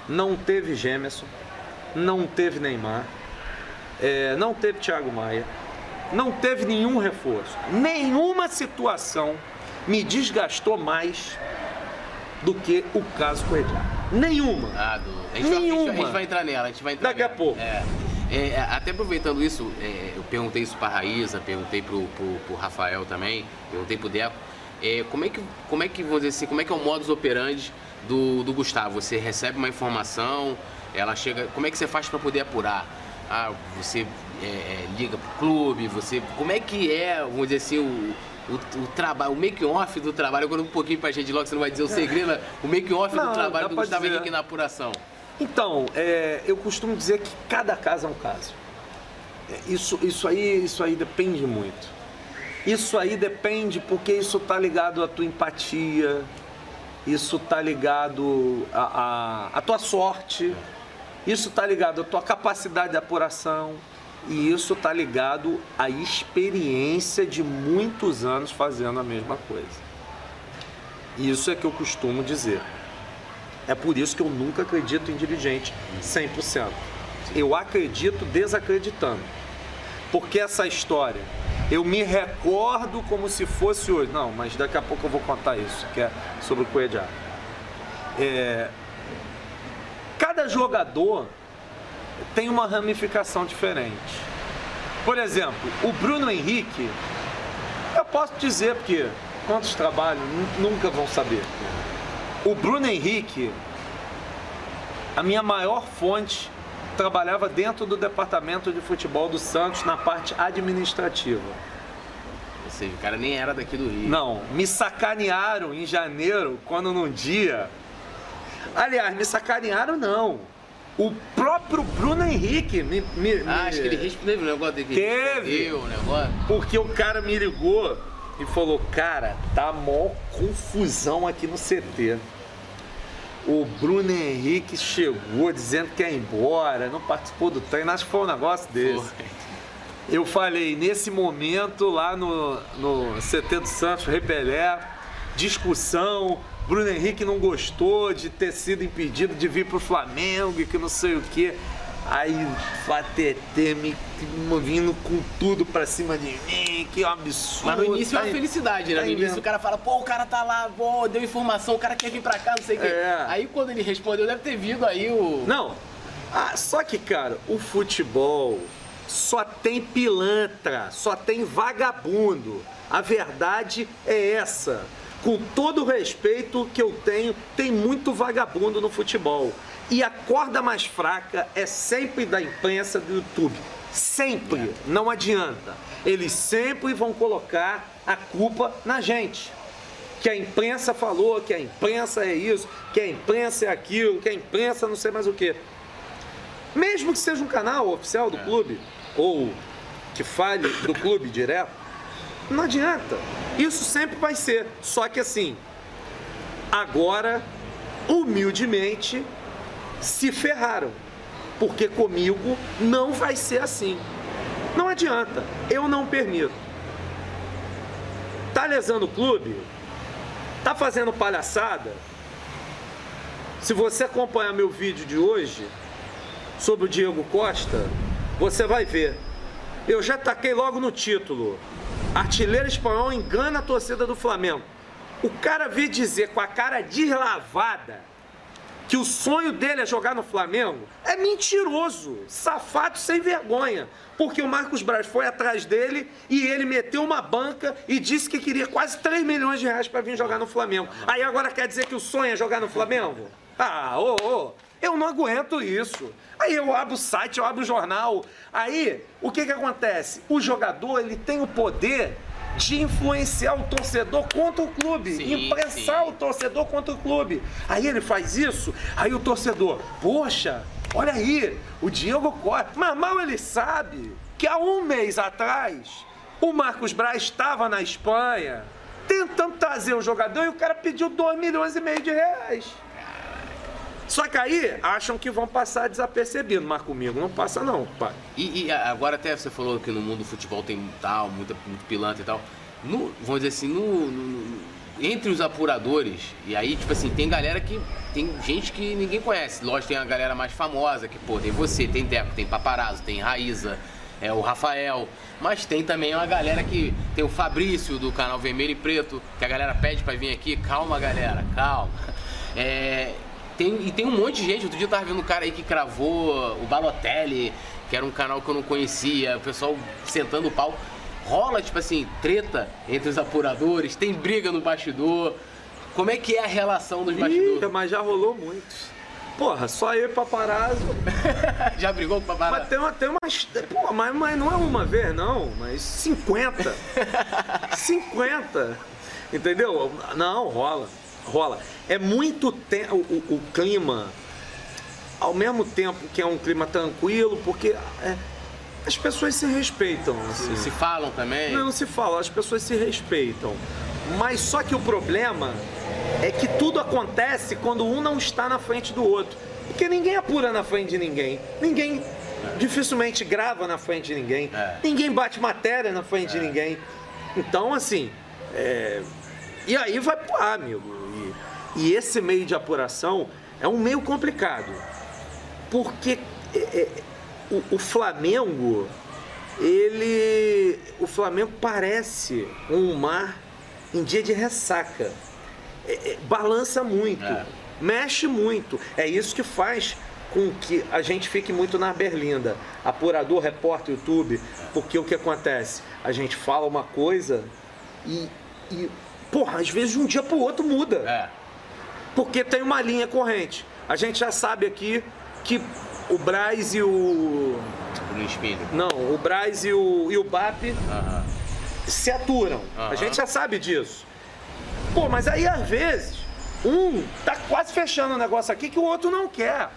não teve Gêmeson, não teve Neymar, é, não teve Thiago Maia, não teve nenhum reforço. Nenhuma situação me desgastou mais do que o caso com. Nenhuma. Ah, do... a, gente Nenhuma. Vai, a, gente, vai entrar nela, a gente vai entrar Daqui a nela. pouco. É. É, até aproveitando isso, é, eu perguntei isso pra Raíza, perguntei pro, pro Rafael também, perguntei pro Deco. É, como é que, como é que, vamos dizer assim, como é que é o modus operandi do, do Gustavo? Você recebe uma informação, ela chega. Como é que você faz para poder apurar? Ah, você é, é, liga pro clube, você. Como é que é, vamos dizer assim, o, o, o trabalho, o make-off do trabalho, agora um pouquinho pra gente logo, você não vai dizer o segredo, mas o make-off do trabalho do Gustavo dizer. Henrique na apuração. Então, é, eu costumo dizer que cada caso é um caso. É, Isso, isso, aí, isso aí depende muito. Isso aí depende porque isso tá ligado à tua empatia, isso tá ligado à, à, à tua sorte, isso tá ligado à tua capacidade de apuração e isso tá ligado à experiência de muitos anos fazendo a mesma coisa. Isso é que eu costumo dizer. É por isso que eu nunca acredito em dirigente 100%. Eu acredito desacreditando. Porque essa história, eu me recordo como se fosse hoje. Não, mas daqui a pouco eu vou contar isso, que é sobre o Coedjá. É... Cada jogador tem uma ramificação diferente. Por exemplo, o Bruno Henrique, eu posso dizer porque quantos trabalhos nu- nunca vão saber. O Bruno Henrique, a minha maior fonte, trabalhava dentro do departamento de futebol do Santos na parte administrativa. Ou seja, o cara nem era daqui do Rio. Não, me sacanearam em janeiro, quando num dia. Aliás, me sacanearam não. O próprio Bruno Henrique me. me- Ah, me- acho que ele respondeu o negócio dele. Teve. o negócio. Porque o cara me ligou e falou, cara, tá mó confusão aqui no CT. O Bruno Henrique chegou dizendo que ia embora, não participou do treino, acho que foi um negócio desse. Foi. Eu falei, nesse momento, lá no, no CT do Santos, Repelé, discussão, Bruno Henrique não gostou de ter sido impedido de vir pro Flamengo e que não sei o quê. Aí o Fatete me vindo com tudo pra cima de mim, que absurdo. Mas no início é tá uma em- felicidade, né? tá No início inventando. o cara fala, pô, o cara tá lá, pô, deu informação, o cara quer vir pra cá, não sei o quê. É. Aí quando ele respondeu, deve ter vindo aí o. Não. Ah, só que, cara, o futebol só tem pilantra, só tem vagabundo. A verdade é essa. Com todo o respeito que eu tenho, tem muito vagabundo no futebol. E a corda mais fraca é sempre da imprensa do YouTube. Sempre. Não adianta. Eles sempre vão colocar a culpa na gente que a imprensa falou, que a imprensa é isso, que a imprensa é aquilo, que a imprensa não sei mais o que. Mesmo que seja um canal oficial do clube, ou que fale do clube direto, não adianta. Isso sempre vai ser. Só que assim, agora, humildemente, se ferraram. Porque comigo não vai ser assim. Não adianta. Eu não permito. Tá lesando o clube? Tá fazendo palhaçada? Se você acompanhar meu vídeo de hoje sobre o Diego Costa, você vai ver. Eu já taquei logo no título. Artilheiro espanhol engana a torcida do Flamengo. O cara veio dizer com a cara deslavada que o sonho dele é jogar no Flamengo é mentiroso, safado sem vergonha. Porque o Marcos Braz foi atrás dele e ele meteu uma banca e disse que queria quase 3 milhões de reais para vir jogar no Flamengo. Aí agora quer dizer que o sonho é jogar no Flamengo? Ah, ô, ô, Eu não aguento isso. Aí eu abro o site, eu abro o jornal. Aí, o que que acontece? O jogador, ele tem o poder de influenciar o torcedor contra o clube, Sim, impressar sim. o torcedor contra o clube. Aí ele faz isso, aí o torcedor, poxa, olha aí, o Diego Costa. Mas mal ele sabe que há um mês atrás o Marcos Braz estava na Espanha tentando trazer o jogador e o cara pediu 2 milhões e meio de reais. Só que aí acham que vão passar desapercebido, mas comigo não passa não, pai. E, e agora até você falou que no mundo do futebol tem tal, muita, muito pilantra e tal. No, vamos dizer assim, no, no- entre os apuradores, e aí, tipo assim, tem galera que. Tem gente que ninguém conhece. Lógico, tem a galera mais famosa, que, pô, tem você, tem Deco, tem Paparazzo, tem Raíza, é o Rafael. Mas tem também uma galera que. Tem o Fabrício do canal Vermelho e Preto, que a galera pede pra vir aqui. Calma, galera, calma. É, tem, e tem um monte de gente. Outro dia eu tava vendo um cara aí que cravou o Balotelli, que era um canal que eu não conhecia, o pessoal sentando o pau. Rola, tipo assim, treta entre os apuradores, tem briga no bastidor. Como é que é a relação dos Ih, bastidores? mas já rolou muito. Porra, só eu e paparazzo. Já brigou com paparazzo? Mas tem, uma, tem umas. Pô, mas, mas não é uma vez, não, mas 50. 50. Entendeu? Não, rola. Rola. É muito tempo. O, o- clima, ao mesmo tempo que é um clima tranquilo, porque é, as pessoas se respeitam. Assim. Se falam também? Não, não se fala, as pessoas se respeitam. Mas só que o problema é que tudo acontece quando um não está na frente do outro. Porque ninguém apura na frente de ninguém. Ninguém dificilmente grava na frente de ninguém. É. Ninguém bate matéria na frente de ninguém. Então, assim. é, E aí vai pro ar, amigo. E, esse meio de apuração é um meio complicado. Porque é, é, o, o Flamengo, ele. O Flamengo parece um mar em dia de ressaca. É, é, balança muito, É. mexe muito. É isso que faz com que a gente fique muito na berlinda. Apurador, repórter, YouTube, porque o que acontece? A gente fala uma coisa e, e porra, às vezes de um dia pro outro muda É. porque tem uma linha corrente. A gente já sabe aqui que o Braz e o. No espelho. Não, o Braz e o, e o BAP se aturam. A gente já sabe disso. Pô, mas aí às vezes um tá quase fechando o negócio aqui que o outro não quer.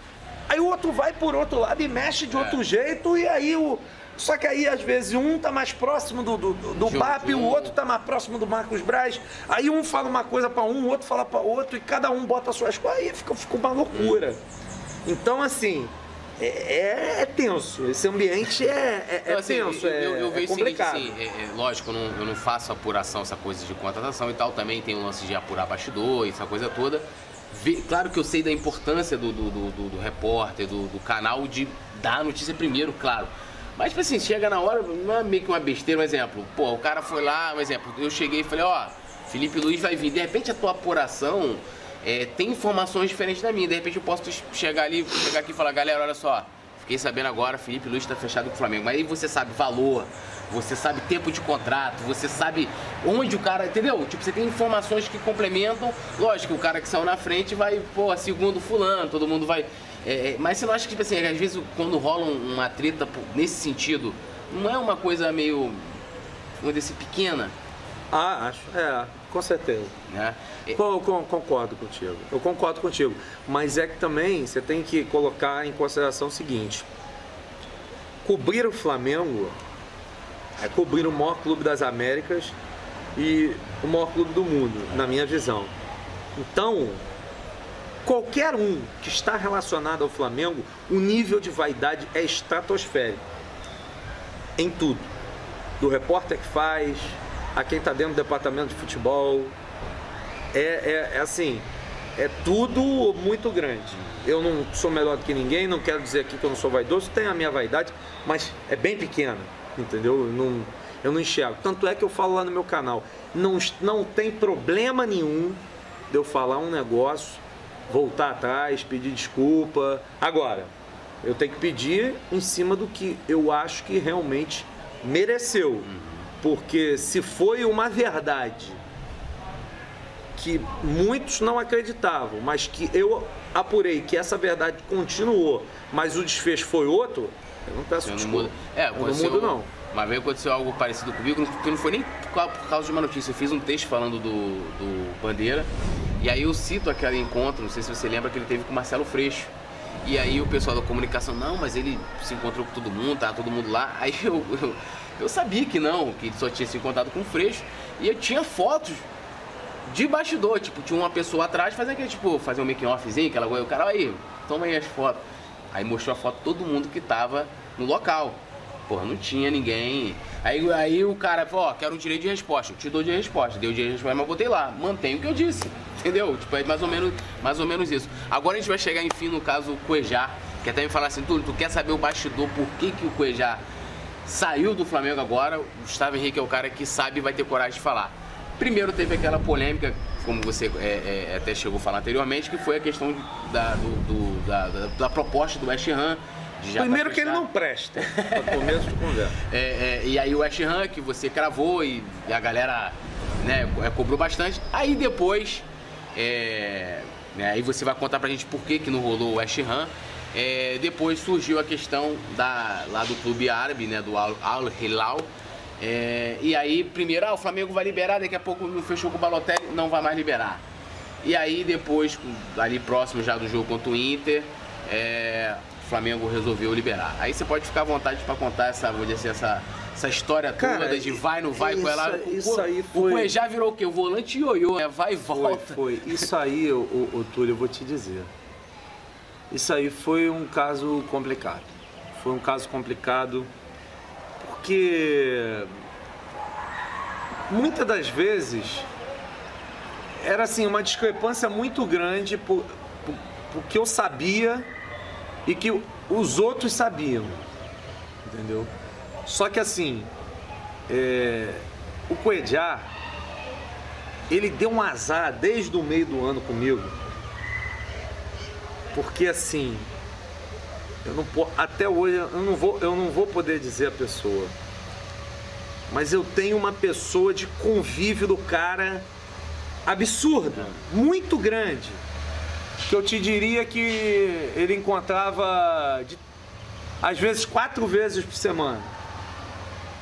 Aí o outro vai por outro lado e mexe de outro jeito e aí o. Só que aí, às vezes, um tá mais próximo do, do, do BAP, o outro tá mais próximo do Marcos Braz. Aí um fala uma coisa pra um, o outro fala pra outro, e cada um bota suas coisas. Aí fica, fica uma loucura. Então, assim, é, é- é tenso. Esse ambiente é, é, é Então, assim, tenso, eu, é, eu, eu é vejo o seguinte, complicado. assim, lógico, eu não, eu não faço apuração, essa coisa de contratação e tal, também tem o lance de apurar bastidor, essa coisa toda. Claro que eu sei da importância do, do, do- do- repórter, do canal, de dar a notícia primeiro, claro. Mas, tipo assim, chega na hora, não é meio que uma besteira, um exemplo. Pô, o cara foi lá, um exemplo, eu cheguei e falei, ó, Felipe Luiz vai vir. De repente a tua apuração é, tem informações diferentes da minha. De repente eu posso chegar ali, chegar aqui e falar, galera, olha só, fiquei sabendo agora, Felipe Luiz está fechado com o Flamengo. Mas aí você sabe valor, você sabe tempo de contrato, você sabe onde o cara, entendeu? Tipo, você tem informações que complementam. Lógico, o cara que saiu na frente vai, pô, segundo fulano, todo mundo vai. É, é, mas você não acha que, tipo assim, às vezes quando rola um- uma treta nesse sentido, não é uma coisa meio, vamos dizer pequena, Ah, acho. É, com certeza. né? É, Pô, Eu con- concordo contigo. Eu concordo contigo. Mas é que também você tem que colocar em consideração o seguinte: cobrir o Flamengo é cobrir o maior clube das Américas e o maior clube do mundo, na minha visão. Então, qualquer um que está relacionado ao Flamengo, o nível de vaidade é estratosférico. Em tudo. Do repórter que faz, a quem está dentro do departamento de futebol, é, é- é assim, é tudo muito grande. Eu não sou melhor do que ninguém, não quero dizer aqui que eu não sou vaidoso, tenho a minha vaidade, mas é bem pequena, entendeu? Eu não, eu não enxergo. Tanto é que eu falo lá no meu canal, não, não tem problema nenhum de eu falar um negócio, voltar atrás, pedir desculpa. Agora, eu tenho que pedir em cima do que eu acho que realmente mereceu. Porque se foi uma verdade que muitos não acreditavam, mas que eu apurei que essa verdade continuou, mas o desfecho foi outro, eu não peço Eu não desculpa. mudo. É, eu não mudo não. Uma vez aconteceu algo parecido comigo, que não foi nem por por causa de uma notícia. Eu fiz um texto falando do, do Bandeira, e aí eu cito aquele encontro, não sei se você lembra, que ele teve com o Marcelo Freixo. E aí o pessoal da comunicação, não, mas ele se encontrou com todo mundo, tá todo mundo lá. Aí eu, eu, eu sabia que não, que ele só tinha se encontrado com o Freixo. E eu tinha fotos de bastidor, tipo, tinha uma pessoa atrás fazendo aquele, tipo, fazer um making offzinho, aquela coisa, o cara, aí, toma aí as fotos. Aí mostrou a foto de todo mundo que tava no local. Porra, não tinha ninguém. Aí, aí o cara falou, ó, quero um direito de resposta. Eu te dou direito de resposta. Deu direito de resposta, mas botei lá. Mantenho o que eu disse. Entendeu? Tipo, é mais ou menos, mais ou menos isso. Agora a gente vai chegar, enfim, no caso Cuejar, que até me falar assim, Túlio, tu quer saber o bastidor, por que, que o Cuejar saiu do Flamengo agora? O Gustavo Henrique é o cara que sabe e vai ter coragem de falar. Primeiro teve aquela polêmica, como você é, é, até chegou a falar anteriormente, que foi a questão da, do- do- da, da- da proposta do West Ham. Já Primeiro tá que ele não presta, para começo de conversa. É, é, e aí o West Ham que você cravou e, e a galera né, é, cobrou bastante. Aí depois, é, né, aí você vai contar pra gente por que, que não rolou o West Ham. É, depois surgiu a questão da, lá do clube árabe, né, do Al, Al Hilal. É, e aí, primeiro, ah, o Flamengo vai liberar, daqui a pouco não fechou com o Balotelli, não vai mais liberar. E aí depois, ali próximo já do jogo contra o Inter, é, Flamengo resolveu liberar. Aí você pode ficar à vontade para contar essa, vou dizer assim, essa, essa história Cara, toda de vai, não vai com ela. isso- O- isso aí O foi- Cuejá virou o quê? O volante ioiô, né? Vai e Foi, volta. foi. Isso aí, o, o, o Túlio, eu vou te dizer. Isso aí foi um caso complicado. Foi um caso complicado porque muitas das vezes era assim uma discrepância muito grande por, por, por que eu sabia e que os outros sabiam, entendeu? Só que assim, é, o Coedjar, ele deu um azar desde o meio do ano comigo. Porque assim, eu não até hoje eu não vou eu não vou poder dizer a pessoa. Mas eu tenho uma pessoa de convívio do cara absurda, muito grande. Que eu te diria que ele encontrava de- às vezes quatro vezes por semana.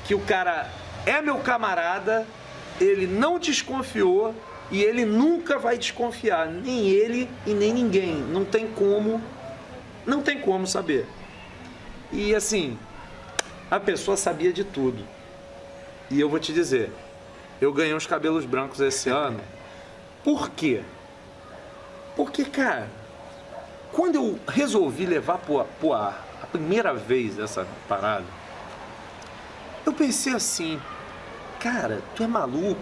Que o cara é meu camarada, ele não desconfiou e ele nunca vai desconfiar, nem ele e nem ninguém. Não tem como, não tem como saber. E assim, a pessoa sabia de tudo. E eu vou te dizer, eu ganhei uns cabelos brancos esse ano. Por quê? Porque, cara, quando eu resolvi levar pro, pro ar a primeira vez essa parada, eu pensei assim, cara, tu é maluco?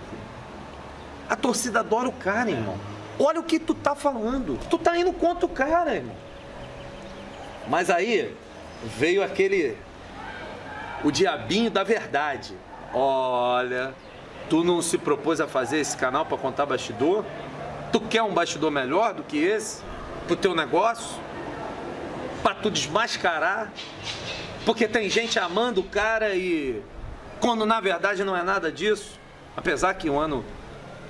A torcida adora o cara, irmão. Olha o que tu tá falando. Tu tá indo contra o cara, irmão. Mas aí veio aquele. O diabinho da verdade. Olha, tu não se propôs a fazer esse canal pra contar bastidor? Tu quer um bastidor melhor do que esse? Pro teu negócio? Pra tu desmascarar? Porque tem gente amando o cara e. Quando na verdade não é nada disso. Apesar que o ano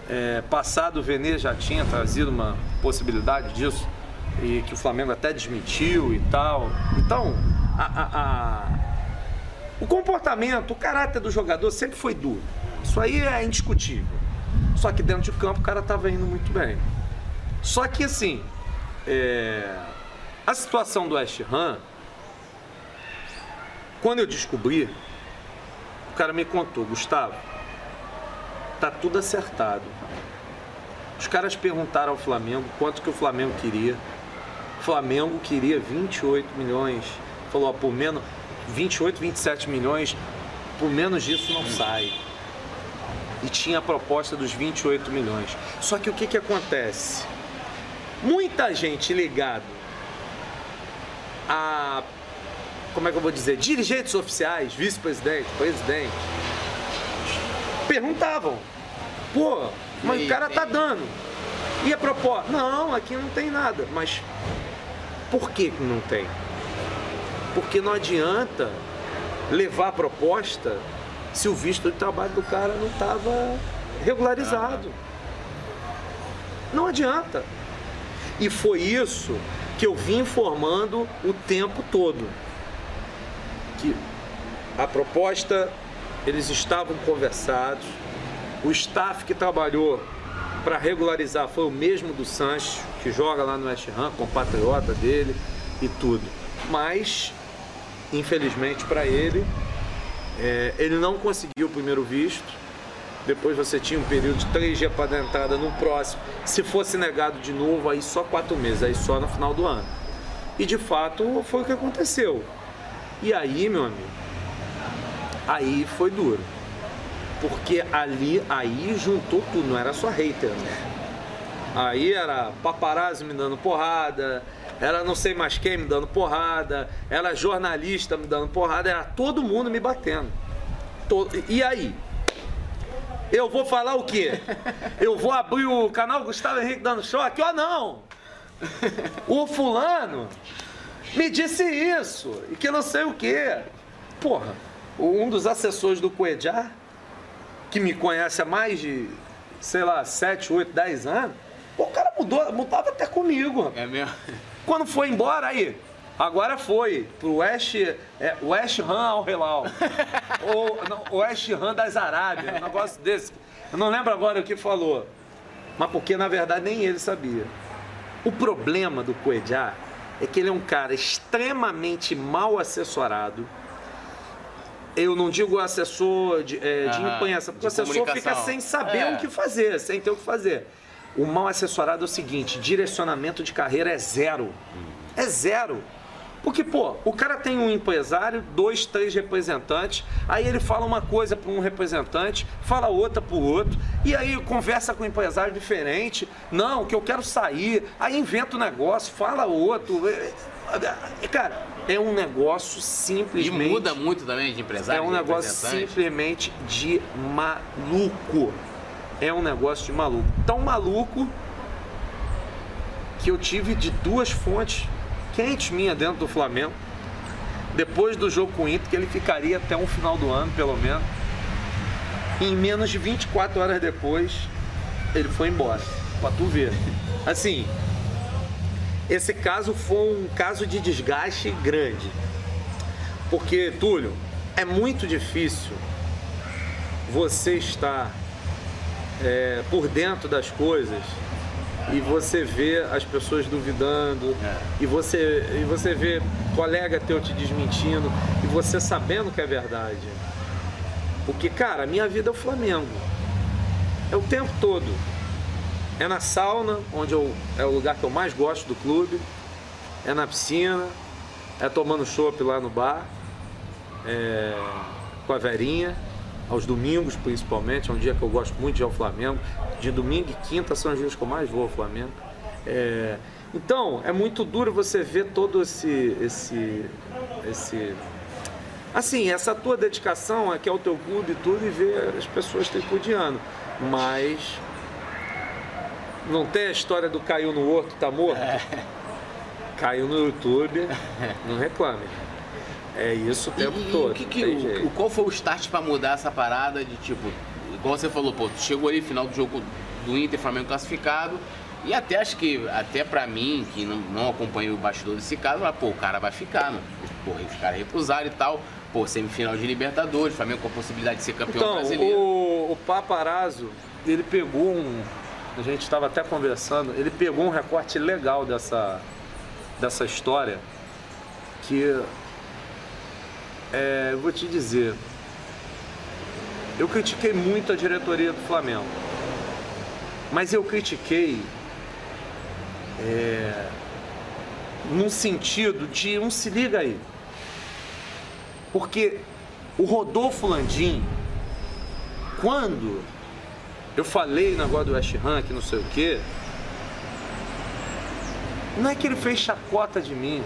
é, passado o Venê já tinha trazido uma possibilidade disso. E que o Flamengo até desmentiu e tal. Então, a- a- a- o comportamento, o caráter do jogador sempre foi duro. Isso aí é indiscutível. Só que dentro de campo o cara estava indo muito bem. Só que assim, é, a situação do West Ham, quando eu descobri, o cara me contou, Gustavo, tá tudo acertado. Os caras perguntaram ao Flamengo quanto que o Flamengo queria. O Flamengo queria 28 milhões. Falou, ó, por menos 28, 27 milhões, por menos disso não sai. E tinha a proposta dos 28 milhões. Só que o que que acontece? Muita gente ligado a como é que eu vou dizer, dirigentes oficiais, vice-presidente, presidente, perguntavam, pô, mas E o cara tá tem- dando. E a proposta? Não, aqui não tem nada. Mas por que que não tem? Porque não adianta levar a proposta se o visto de trabalho do cara não estava regularizado. Não adianta. E foi isso que eu vim informando o tempo todo. Que a proposta, eles estavam conversados, o staff que trabalhou para regularizar foi o mesmo do Sanches, que joga lá no West Ham, compatriota dele e tudo. Mas, infelizmente para ele, é, ele não conseguiu o primeiro visto. Depois você tinha um período de três dias para dar entrada no próximo. Se fosse negado de novo, aí só quatro meses, aí só no final do ano. E de fato foi o que aconteceu. E aí, meu amigo, aí foi duro. Porque ali, aí juntou tudo, não era só hater. Né? Aí era paparazzi me dando porrada, era não sei mais quem me dando porrada, era jornalista me dando porrada, era todo mundo me batendo. E aí? Eu vou falar o quê? Eu vou abrir o canal Gustavo Henrique dando choque? Oh, não! O fulano me disse isso, e que não sei o quê. Porra, um dos assessores do Coedjar que me conhece há mais de, sei lá, 7, 8, 10 anos, o cara mudou, mudava até comigo. É mesmo? Quando foi embora, aí, agora foi pro West, é, West Ham ao Hilal. Ou não, West Ham das Arábias, um negócio desse. Eu não lembro agora o que falou. Mas porque, na verdade, nem ele sabia. O problema do Coedjar é que ele é um cara extremamente mal assessorado, eu não digo assessor de, é, de imprensa, porque o assessor fica sem saber é. o que fazer, sem ter o que fazer. O mal assessorado é o seguinte: direcionamento de carreira é zero. É zero. Porque, pô, o cara tem um empresário, dois, três representantes, aí ele fala uma coisa para um representante, fala outra para o outro, e aí conversa com um empresário diferente, não, que eu quero sair, aí inventa um negócio, fala outro. É, é, cara, é um negócio simplesmente. E muda muito também de empresário. É um negócio simplesmente de maluco. É um negócio de maluco. Tão maluco que eu tive de duas fontes quentes minha dentro do Flamengo. Depois do jogo com o Inter, que ele ficaria até um final do ano, pelo menos. Em menos de 24 horas depois, ele foi embora. Pra tu ver. Assim, esse caso foi um caso de desgaste grande. Porque, Túlio, é muito difícil você estar é, por dentro das coisas e você vê as pessoas duvidando é. e você e você vê colega teu te desmentindo e você sabendo que é verdade. Porque, cara, a minha vida é o Flamengo. É o tempo todo. É na sauna, onde eu, é o lugar que eu mais gosto do clube. É na piscina. É tomando chopp lá no bar. É, com a Verinha. Aos domingos, principalmente. É um dia que eu gosto muito de ir ao Flamengo. De domingo e quinta são os dias que eu mais vou ao Flamengo. É, então, é muito duro você ver todo esse, esse, esse assim, essa tua dedicação aqui ao teu clube e tudo e ver as pessoas tripudiando. Mas não tem a história do caiu no horto, tá morto? É. Caiu no YouTube, não reclame. É isso o tempo e, todo. Que que, o, qual foi o start para mudar essa parada de tipo, igual você falou, pô, chegou ali final do jogo do Inter, Flamengo classificado, e até acho que, até pra mim, que não, não acompanhei o bastidor desse caso, lá, pô, o cara vai ficar, mano. Pô, os caras recusaram e tal. Pô, semifinal de Libertadores, Flamengo com a possibilidade de ser campeão então, brasileiro. O, o Paparazzo, ele pegou um, a gente estava até conversando, ele pegou um recorte legal dessa, dessa história que é, vou te dizer, eu critiquei muito a diretoria do Flamengo, mas eu critiquei é, num sentido de um se liga aí, porque o Rodolfo Landim, quando eu falei no negócio do West Ham, que não sei o quê. Não é que ele fez chacota de mim.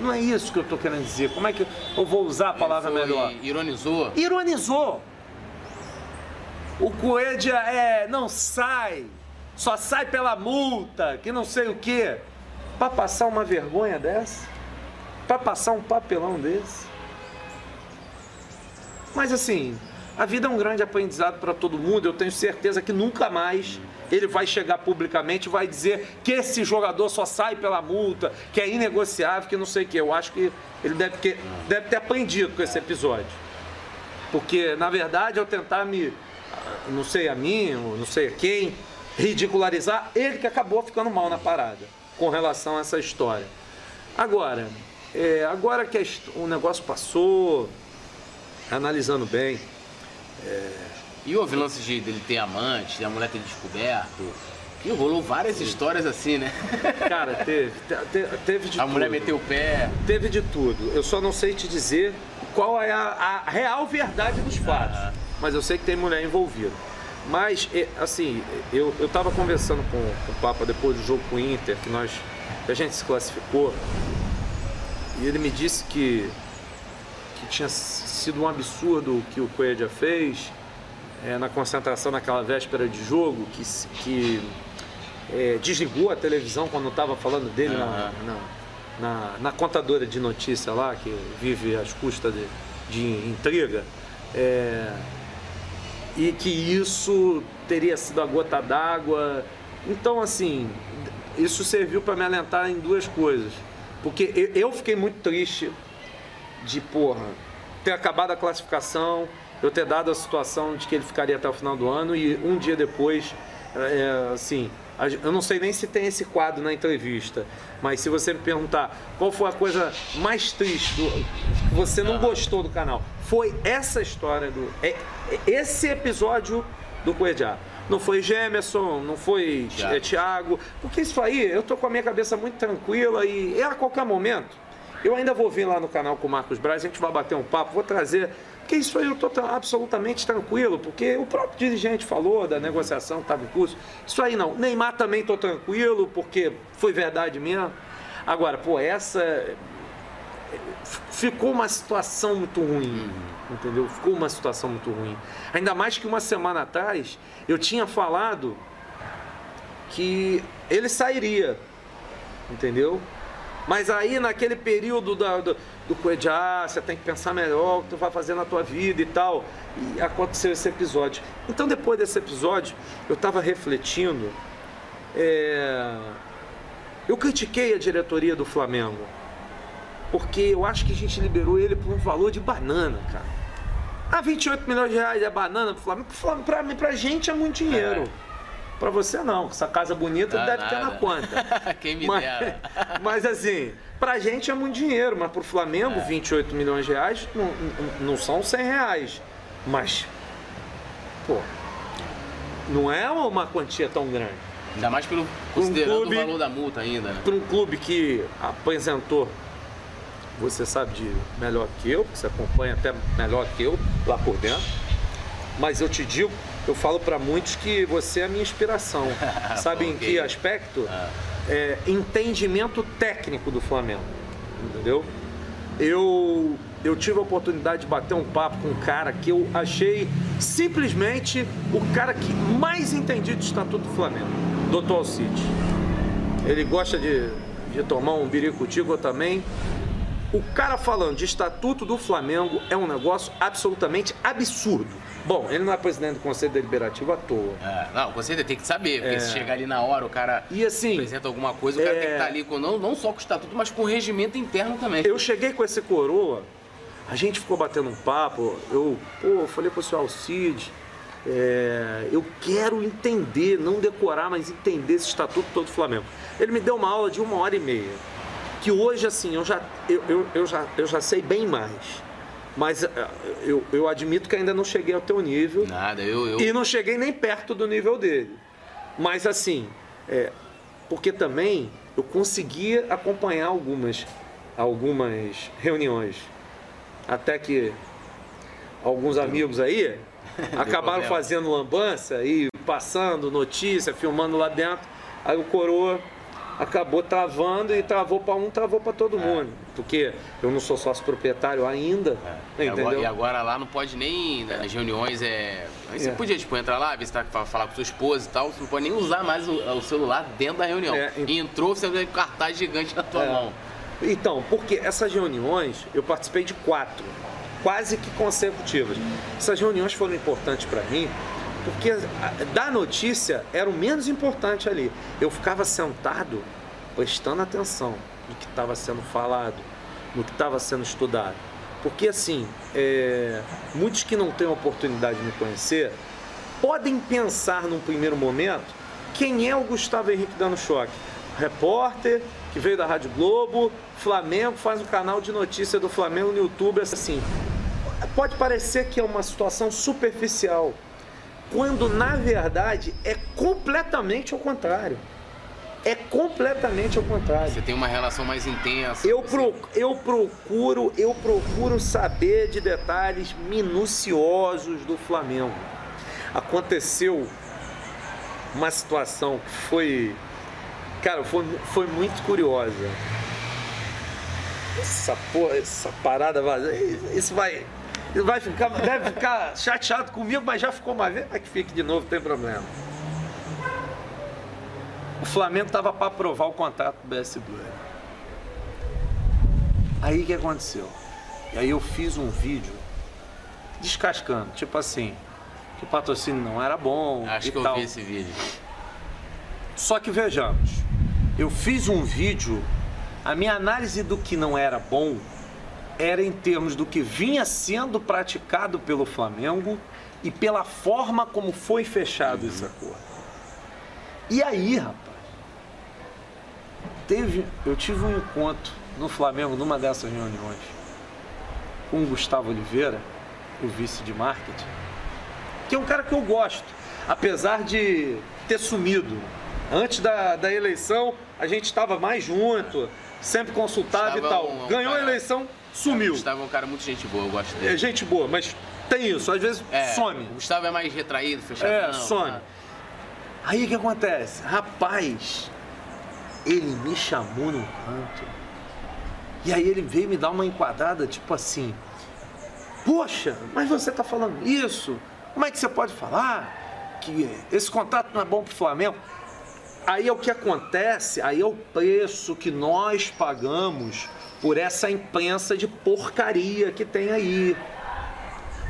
Não é isso que eu estou querendo dizer. Como é que eu vou usar a palavra melhor? Ironizou? Ironizou. O Coelho é, não sai, só sai pela multa, que não sei o quê. Para passar uma vergonha dessa? Para passar um papelão desse? Mas assim, A vida é um grande aprendizado para todo mundo. Eu tenho certeza que nunca mais ele vai chegar publicamente e vai dizer que esse jogador só sai pela multa, que é inegociável, que não sei o que. Eu acho que ele deve ter, deve ter aprendido com esse episódio. Porque, na verdade, ao tentar me, não sei a mim, não sei a quem, ridicularizar, ele que acabou ficando mal na parada com relação a essa história. Agora, é, agora que o negócio passou, analisando bem, é... E houve lance de dele ter amante, a mulher ter descoberto. E rolou várias histórias assim, né? Cara, teve. Teve, teve de a tudo. mulher meteu o pé. Teve de tudo. Eu só não sei te dizer qual é a, a real verdade dos fatos. Ah. Mas eu sei que tem mulher envolvida. Mas, assim, eu, eu tava conversando com, com o Papa depois do jogo com o Inter, que nós. que a gente se classificou. E ele me disse que tinha sido um absurdo o que o Coelho fez é, na concentração naquela véspera de jogo, que, que é, desligou a televisão quando estava falando dele uhum. na, na, na, na, contadora de notícia lá, que vive às custas de, de intriga. É, e que isso teria sido a gota d'água. Então, assim, isso serviu para me alentar em duas coisas. Porque eu fiquei muito triste de, porra, ter acabado a classificação, eu ter dado a situação de que ele ficaria até o final do ano e um dia depois, é, assim, eu não sei nem se tem esse quadro na entrevista, mas se você me perguntar qual foi a coisa mais triste do, que você não gostou do canal, foi essa história do. É, é esse episódio do Coedjá. Não foi Gemerson, não foi Thiago, porque isso aí eu tô com a minha cabeça muito tranquila e é a qualquer momento. Eu ainda vou vir lá no canal com o Marcos Braz, a gente vai bater um papo, vou trazer. Porque isso aí eu estou absolutamente tranquilo, porque o próprio dirigente falou da negociação que estava em curso. Isso aí não. Neymar também estou tranquilo, porque foi verdade mesmo. Agora, pô, essa. Ficou uma situação muito ruim, entendeu? Ficou uma situação muito ruim. Ainda mais que uma semana atrás eu tinha falado que ele sairia, entendeu? Mas aí naquele período da, do, do Coedjá, você tem que pensar melhor o que tu vai fazer na tua vida e tal. E aconteceu esse episódio. Então depois desse episódio, eu estava refletindo. É... Eu critiquei a diretoria do Flamengo. Porque eu acho que a gente liberou ele por um valor de banana, cara. Ah, 28 milhões de reais é banana pro Flamengo. Pra, pra, pra gente é muito dinheiro. É. Para você não, essa casa bonita deve nada. ter na conta. Quem me mas, dera. mas assim, pra gente é muito dinheiro, mas pro Flamengo, é. 28 milhões de reais não, não são 100 reais. Mas, pô, não é uma quantia tão grande. Ainda mais pelo considerando um clube, o valor da multa ainda, né? Para um clube que apresentou, você sabe de melhor que eu, você acompanha até melhor que eu lá por dentro. Mas eu te digo eu falo para muitos que você é a minha inspiração. Sabe em que aspecto? Ah. É, entendimento técnico do Flamengo. Entendeu? Eu, eu tive a oportunidade de bater um papo com um cara que eu achei simplesmente o cara que mais entendia de Estatuto do Flamengo, Dr. Alcide. Ele gosta de, de tomar um biricutigo também. O cara falando de Estatuto do Flamengo é um negócio absolutamente absurdo. Bom, ele não é presidente do Conselho Deliberativo à toa. É, não, o Conselho tem que saber, porque é. se chegar ali na hora, o cara e assim, apresenta alguma coisa, o cara é... tem que estar ali com, não, não só com o estatuto, mas com o regimento interno também. Eu cheguei com esse coroa, a gente ficou batendo um papo, eu, pô, falei pro seu Alcide, é, eu quero entender, não decorar, mas entender esse estatuto todo do Flamengo. Ele me deu uma aula de uma hora e meia, que hoje, assim, eu já, eu, eu, eu já, eu já sei bem mais. Mas eh, eu, eu admito que ainda não cheguei ao teu nível. Nada, eu, eu... E não cheguei nem perto do nível dele. Mas assim, é, porque também eu conseguia acompanhar algumas, algumas reuniões. Até que alguns amigos aí acabaram fazendo lambança e passando notícia, filmando lá dentro. Aí o coroa acabou travando e travou para um, travou para todo é. mundo. Porque eu não sou sócio proprietário ainda. É. Entendeu? E agora, e agora, lá não pode nem, né, nas reuniões, é. Aí você é. podia, tipo, entrar lá, se tá falar com sua esposa e tal, você não pode nem usar mais o, o celular dentro da reunião. É, ent... Entrou, você tem um cartaz gigante na tua é. mão. Então, porque essas reuniões, eu participei de quatro. quase que consecutivas. Essas reuniões foram importantes para mim, porque da notícia era o menos importante ali. Eu ficava sentado prestando atenção no que estava sendo falado, no que estava sendo estudado. Porque assim, é, muitos que não têm a oportunidade de me conhecer podem pensar num primeiro momento quem é o Gustavo Henrique dando choque. Repórter que veio da Rádio Globo, Flamengo, faz um canal de notícia do Flamengo no YouTube, assim. Pode parecer que é uma situação superficial, quando na verdade é completamente ao contrário. É completamente ao contrário. Você tem uma relação mais intensa. Eu, pro, eu procuro, eu procuro saber de detalhes minuciosos do Flamengo. Aconteceu uma situação que foi, cara, foi, foi muito curiosa. Essa porra, essa parada vazia, isso vai, vai ficar, deve ficar chateado comigo, mas já ficou uma vez, mas que fique de novo, tem problema. O Flamengo estava para aprovar o contrato do BS Blue. Aí o que aconteceu? E aí eu fiz um vídeo descascando, tipo assim, que o patrocínio não era bom. Acho que tal. eu vi esse vídeo. Só que vejamos, eu fiz um vídeo, a minha análise do que não era bom era em termos do que vinha sendo praticado pelo Flamengo e pela forma como foi fechado esse acordo. E aí, rapaz, teve, eu tive um encontro no Flamengo numa dessas reuniões com o Gustavo Oliveira, o vice de marketing, que é um cara que eu gosto, apesar de ter sumido. Antes da, da eleição, a gente estava mais junto, sempre consultava e tal. um- um Ganhou a eleição, sumiu. O Gustavo é um cara muito gente boa, eu gosto É dele. gente boa, mas tem isso, às vezes É, some. O Gustavo é mais retraído, fechado. É, some. Aí o que acontece? Rapaz, ele me chamou no canto. E aí ele veio me dar uma enquadrada, tipo assim. Poxa, mas você tá falando isso? Como é que você pode falar que esse contrato não é bom pro Flamengo? Aí é o que acontece, aí é o preço que nós pagamos por essa imprensa de porcaria que tem aí.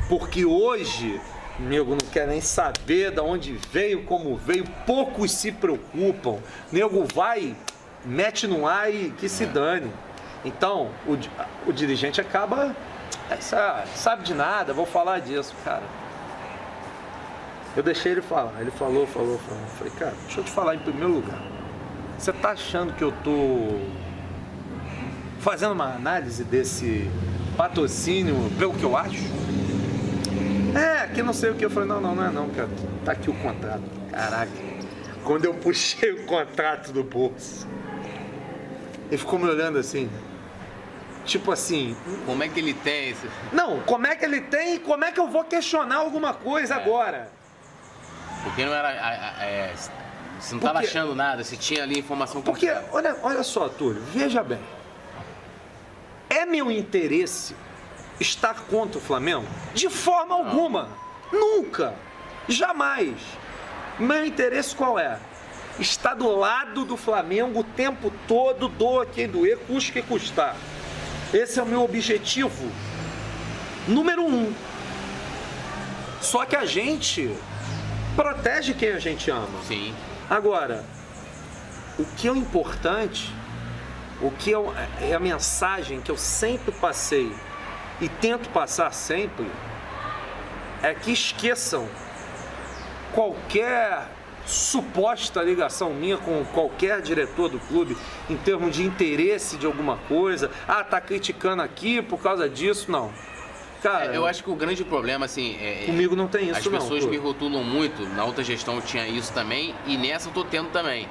Porque hoje, nego não quer nem saber de onde veio, como veio, poucos se preocupam. Nego vai, mete no ar e que se dane. Então, o, o dirigente acaba. "É, sa- sabe de nada, vou falar disso, cara. Eu deixei ele falar. Ele falou, falou, falou. Eu falei, cara, deixa eu te falar em primeiro lugar. Você tá achando que eu tô fazendo uma análise desse patrocínio pelo que eu acho? É, que não sei o que. Eu falei, não, não, não é não, cara. Tá aqui o contrato. Caraca. Quando eu puxei o contrato do bolso, ele ficou me olhando assim. Tipo assim, Como é que ele tem esse. não, como é que ele tem e como é que eu vou questionar alguma coisa agora? Porque não era. é, você não estava achando nada, você tinha ali informação Porque, olha, olha só, Túlio, veja bem. É meu interesse estar contra o Flamengo? De forma alguma. Nunca. Jamais. Meu interesse qual é? Estar do lado do Flamengo o tempo todo, doa quem doer, custe que custar. Esse é o meu objetivo número um. Só que a gente protege quem a gente ama. Sim. Agora, o que é importante, o que é o- é a mensagem que eu sempre passei e tento passar sempre, é que esqueçam qualquer suposta ligação minha com qualquer diretor do clube em termos de interesse de alguma coisa. Ah, tá criticando aqui por causa disso, não. Cara, É, eu acho que o grande problema, assim. É, é- comigo não tem isso As não. pessoas pô. me rotulam muito, na outra gestão eu tinha isso também, e nessa eu tô tendo também.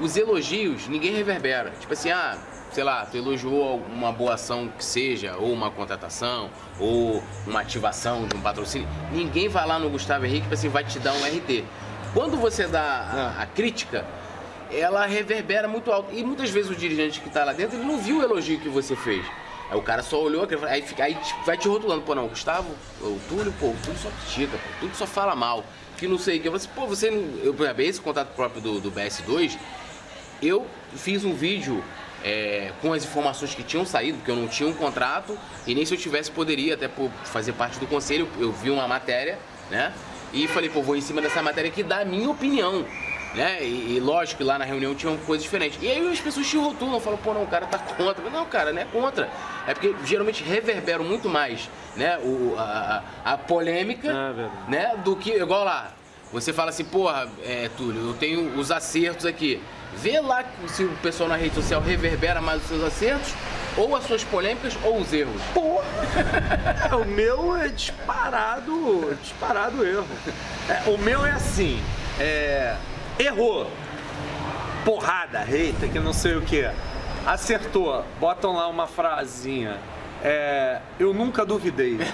Os elogios, ninguém reverbera. Tipo assim, ah, sei lá, tu elogiou uma boa ação que seja, ou uma contratação, ou uma ativação de um patrocínio. Ninguém vai lá no Gustavo Henrique assim, vai te dar um RT. Quando você dá a, a crítica, ela reverbera muito alto. E muitas vezes o dirigente que tá lá dentro, ele não viu o elogio que você fez. Aí o cara só olhou, aí, fica, aí vai te rotulando, pô, não, Gustavo, o Túlio, pô, o Túlio só critica, pô, o Túlio só fala mal, que não sei o que. Eu falei assim, pô, você. Eu, esse contato próprio do, do BS2, eu fiz um vídeo é, com as informações que tinham saído, porque eu não tinha um contrato e nem se eu tivesse poderia até por fazer parte do conselho. Eu vi uma matéria, né? E falei, pô, vou em cima dessa matéria que dá a minha opinião. Né? E, e lógico que lá na reunião tinham coisas diferentes. E aí as pessoas te rotulam, falam, pô, não, o cara tá contra. Não, cara, não é contra. É porque geralmente reverberam muito mais né, o, a, a polêmica É né, do que, igual lá, você fala assim, porra, é, Túlio, eu tenho os acertos aqui. Vê lá se o pessoal na rede social reverbera mais os seus acertos, ou as suas polêmicas, ou os erros. É, o meu é disparado, disparado erro. É, o meu é assim, é, errou, porrada, eita, que não sei o que. Acertou, botam lá uma frasinha. É, eu nunca duvidei.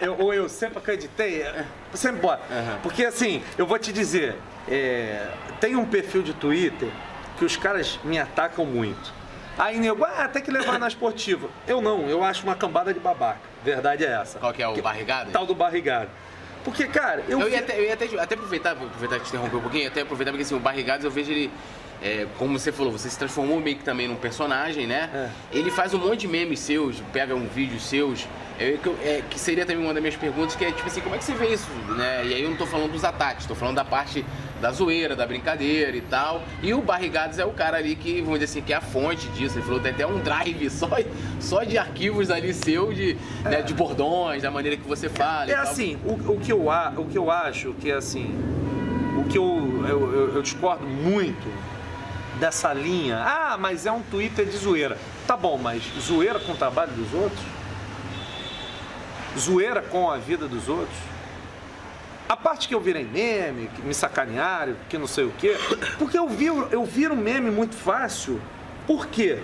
Eu- eu- ou eu sempre acreditei. Sempre bota. Porque assim, eu vou te dizer, é, tem um perfil de Twitter que os caras me atacam muito. Aí nego, ah, tem que levar na esportiva. Eu não, eu acho uma cambada de babaca. Verdade é essa. Qual que é o barrigado? Tal do barrigado. Porque, cara, eu. Eu ia até, eu ia até, até aproveitar, aproveitar que te interromper um pouquinho, até aproveitar porque assim, o Barrigados eu vejo ele. É, como você falou, você se transformou meio que também num personagem, né? É. Ele faz um monte de memes seus, pega um vídeo seus, é, é, que seria também uma das minhas perguntas, que é tipo assim, como é que você vê isso, né? E aí eu não tô falando dos ataques, tô falando da parte da zoeira, da brincadeira e tal. E o Barrigados é o cara ali que, vamos dizer assim, que é a fonte disso. Ele falou, tem até um drive só, só de arquivos ali seu, de, né, de bordões, da maneira que você fala. É assim, o, o que eu, o que eu acho que é assim, o que eu, eu, eu- eu discordo muito dessa linha, ah, mas é um Twitter de zoeira. Tá bom, mas zoeira com o trabalho dos outros? Zoeira com a vida dos outros? A parte que eu virei meme, que me sacanearam, que não sei o quê, porque eu viro, eu viro meme muito fácil. Por quê?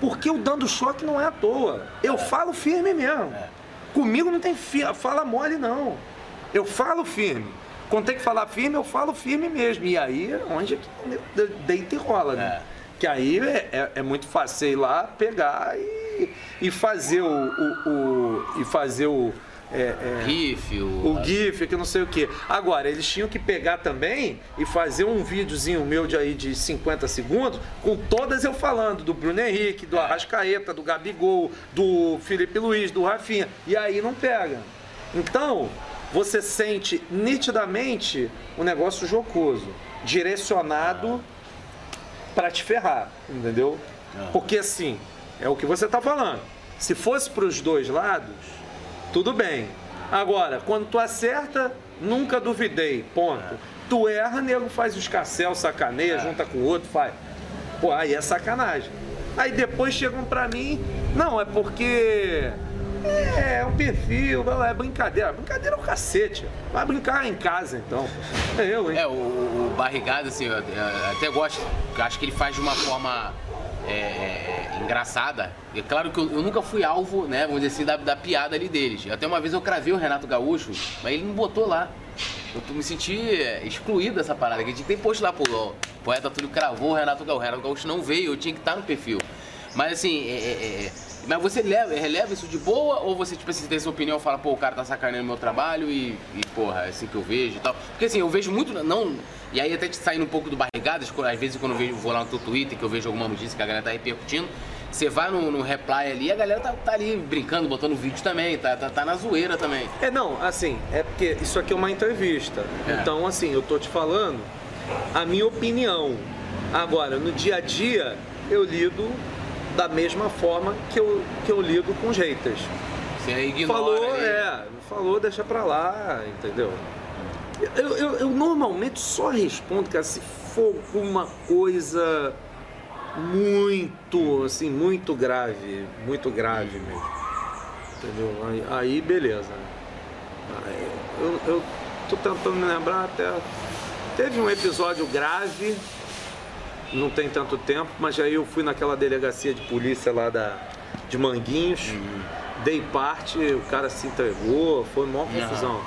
Porque o dando choque não é à toa. Eu falo firme mesmo. Comigo não tem fala mole, não. Eu falo firme. Quando tem que falar firme, eu falo firme mesmo. E aí é onde é que de- deita e rola, né? Que aí é, é- é muito fácil ir lá, pegar e, e fazer o, o- o- e fazer o. é, é, GIF, o, o GIF, que não sei o que. Agora, eles tinham que pegar também e fazer um videozinho meu de aí de 50 segundos, com todas eu falando, do Bruno Henrique, do Arrascaeta, do Gabigol, do Felipe Luiz, do Rafinha. E aí não pega. Então, você sente nitidamente um negócio jocoso, direcionado para te ferrar, entendeu? Porque assim, é o que você tá falando. Se fosse para os dois lados, tudo bem. Agora, quando tu acerta, nunca duvidei, ponto. Tu erra, nego faz os carcel, sacaneia, junta com o outro, faz. Pô, aí é sacanagem. Aí depois chegam pra mim, não, é porque é, é um perfil, é brincadeira. Brincadeira é o cacete. Vai brincar em casa então. É eu, hein? É, o, o Barrigado, assim, eu, até gosto, eu acho que ele faz de uma forma é, é, engraçada. É claro que eu, eu nunca fui alvo, né, vamos dizer assim, da, da piada ali deles. Até uma vez eu cravei o Renato Gaúcho, mas ele não botou lá. Eu me senti é, excluído dessa parada, que a gente tem posto lá, pô, o poeta Túlio cravou o Renato Gaúcho. O Renato Gaúcho não veio, eu tinha que estar no perfil. Mas assim, é, é, é, mas você leva, releva isso de boa ou você, tipo assim, tem sua opinião e fala, pô, o cara tá sacaneando meu trabalho e, e, porra, é assim que eu vejo e tal. Porque assim, eu vejo muito, não. E aí até te saindo um pouco do barrigadas, às vezes quando eu vejo, vou lá no teu Twitter, que eu vejo alguma notícia que a galera tá repercutindo, você vai no, no reply ali, a galera tá, tá ali brincando, botando vídeo também, tá, tá, tá na zoeira também. É, não, assim, é porque isso aqui é uma entrevista. É. Então, assim, eu tô te falando a minha opinião. Agora, no dia a dia, eu lido da mesma forma que eu, que eu lido com os haters. Você ignora. Falou, ali. é, falou, deixa pra lá, entendeu? Eu, eu, eu normalmente só respondo, cara, se for alguma coisa muito, assim, muito grave, muito grave mesmo. Entendeu? Aí, aí beleza. Aí, eu, eu tô tentando me lembrar até. Teve um episódio grave, não tem tanto tempo, mas aí eu fui naquela delegacia de polícia lá da, de Manguinhos, dei parte, o cara se entregou, foi maior confusão.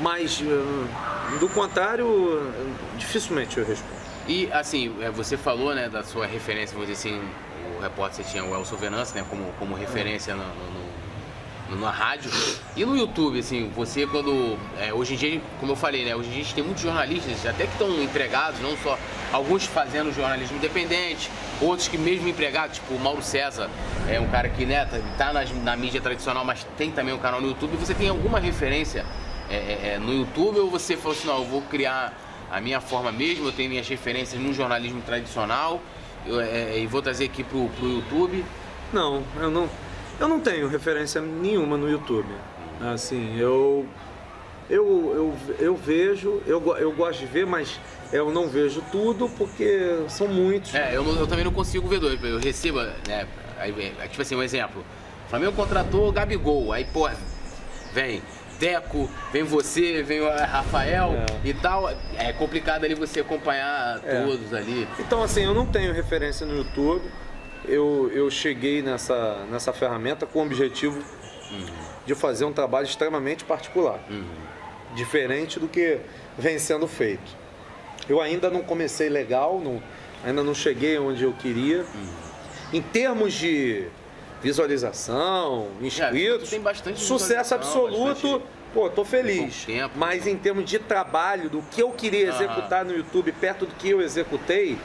Mas eh, do contrário, dificilmente eu respondo. E assim, é, você falou né, da sua referência, vamos dizer assim, o repórter você tinha o Elson Venance, né, como, como referência no, no- no- na rádio e no YouTube, assim, você quando. É, hoje em dia, como eu falei, né? Hoje em dia a gente tem muitos jornalistas, até que estão empregados, não só alguns fazendo jornalismo independente, outros que mesmo empregados, tipo o Mauro César, é um cara que né, tá na, na mídia tradicional, mas tem também um canal no YouTube. Você tem alguma referência é, é, é, no YouTube ou você falou assim, não, eu vou criar a minha forma mesmo, eu tenho minhas referências no jornalismo tradicional eu, é, e vou trazer aqui pro, pro YouTube? Não, eu não eu não tenho referência nenhuma no YouTube. Assim, eu eu, eu, eu vejo, eu, eu gosto de ver, mas eu não vejo tudo porque são muitos. É, eu, eu também não consigo ver dois. Eu recebo, né? Aí, tipo assim, um exemplo. O Flamengo contratou o Gabigol, aí, pô, vem Deco, vem você, vem o Rafael é. e tal. É complicado ali você acompanhar é. todos ali. Então, assim, eu não tenho referência no YouTube eu, eu cheguei nessa, nessa ferramenta com o objetivo uhum. de fazer um trabalho extremamente particular, uhum. diferente do que vem sendo feito. Eu ainda não comecei legal, não, ainda não cheguei onde eu queria. Uhum. Em termos de visualização, é, inscritos, é, sucesso absoluto. Bastante... Pô, tô feliz. Tempo, mas em termos de trabalho, do que eu queria executar no YouTube, perto do que eu executei,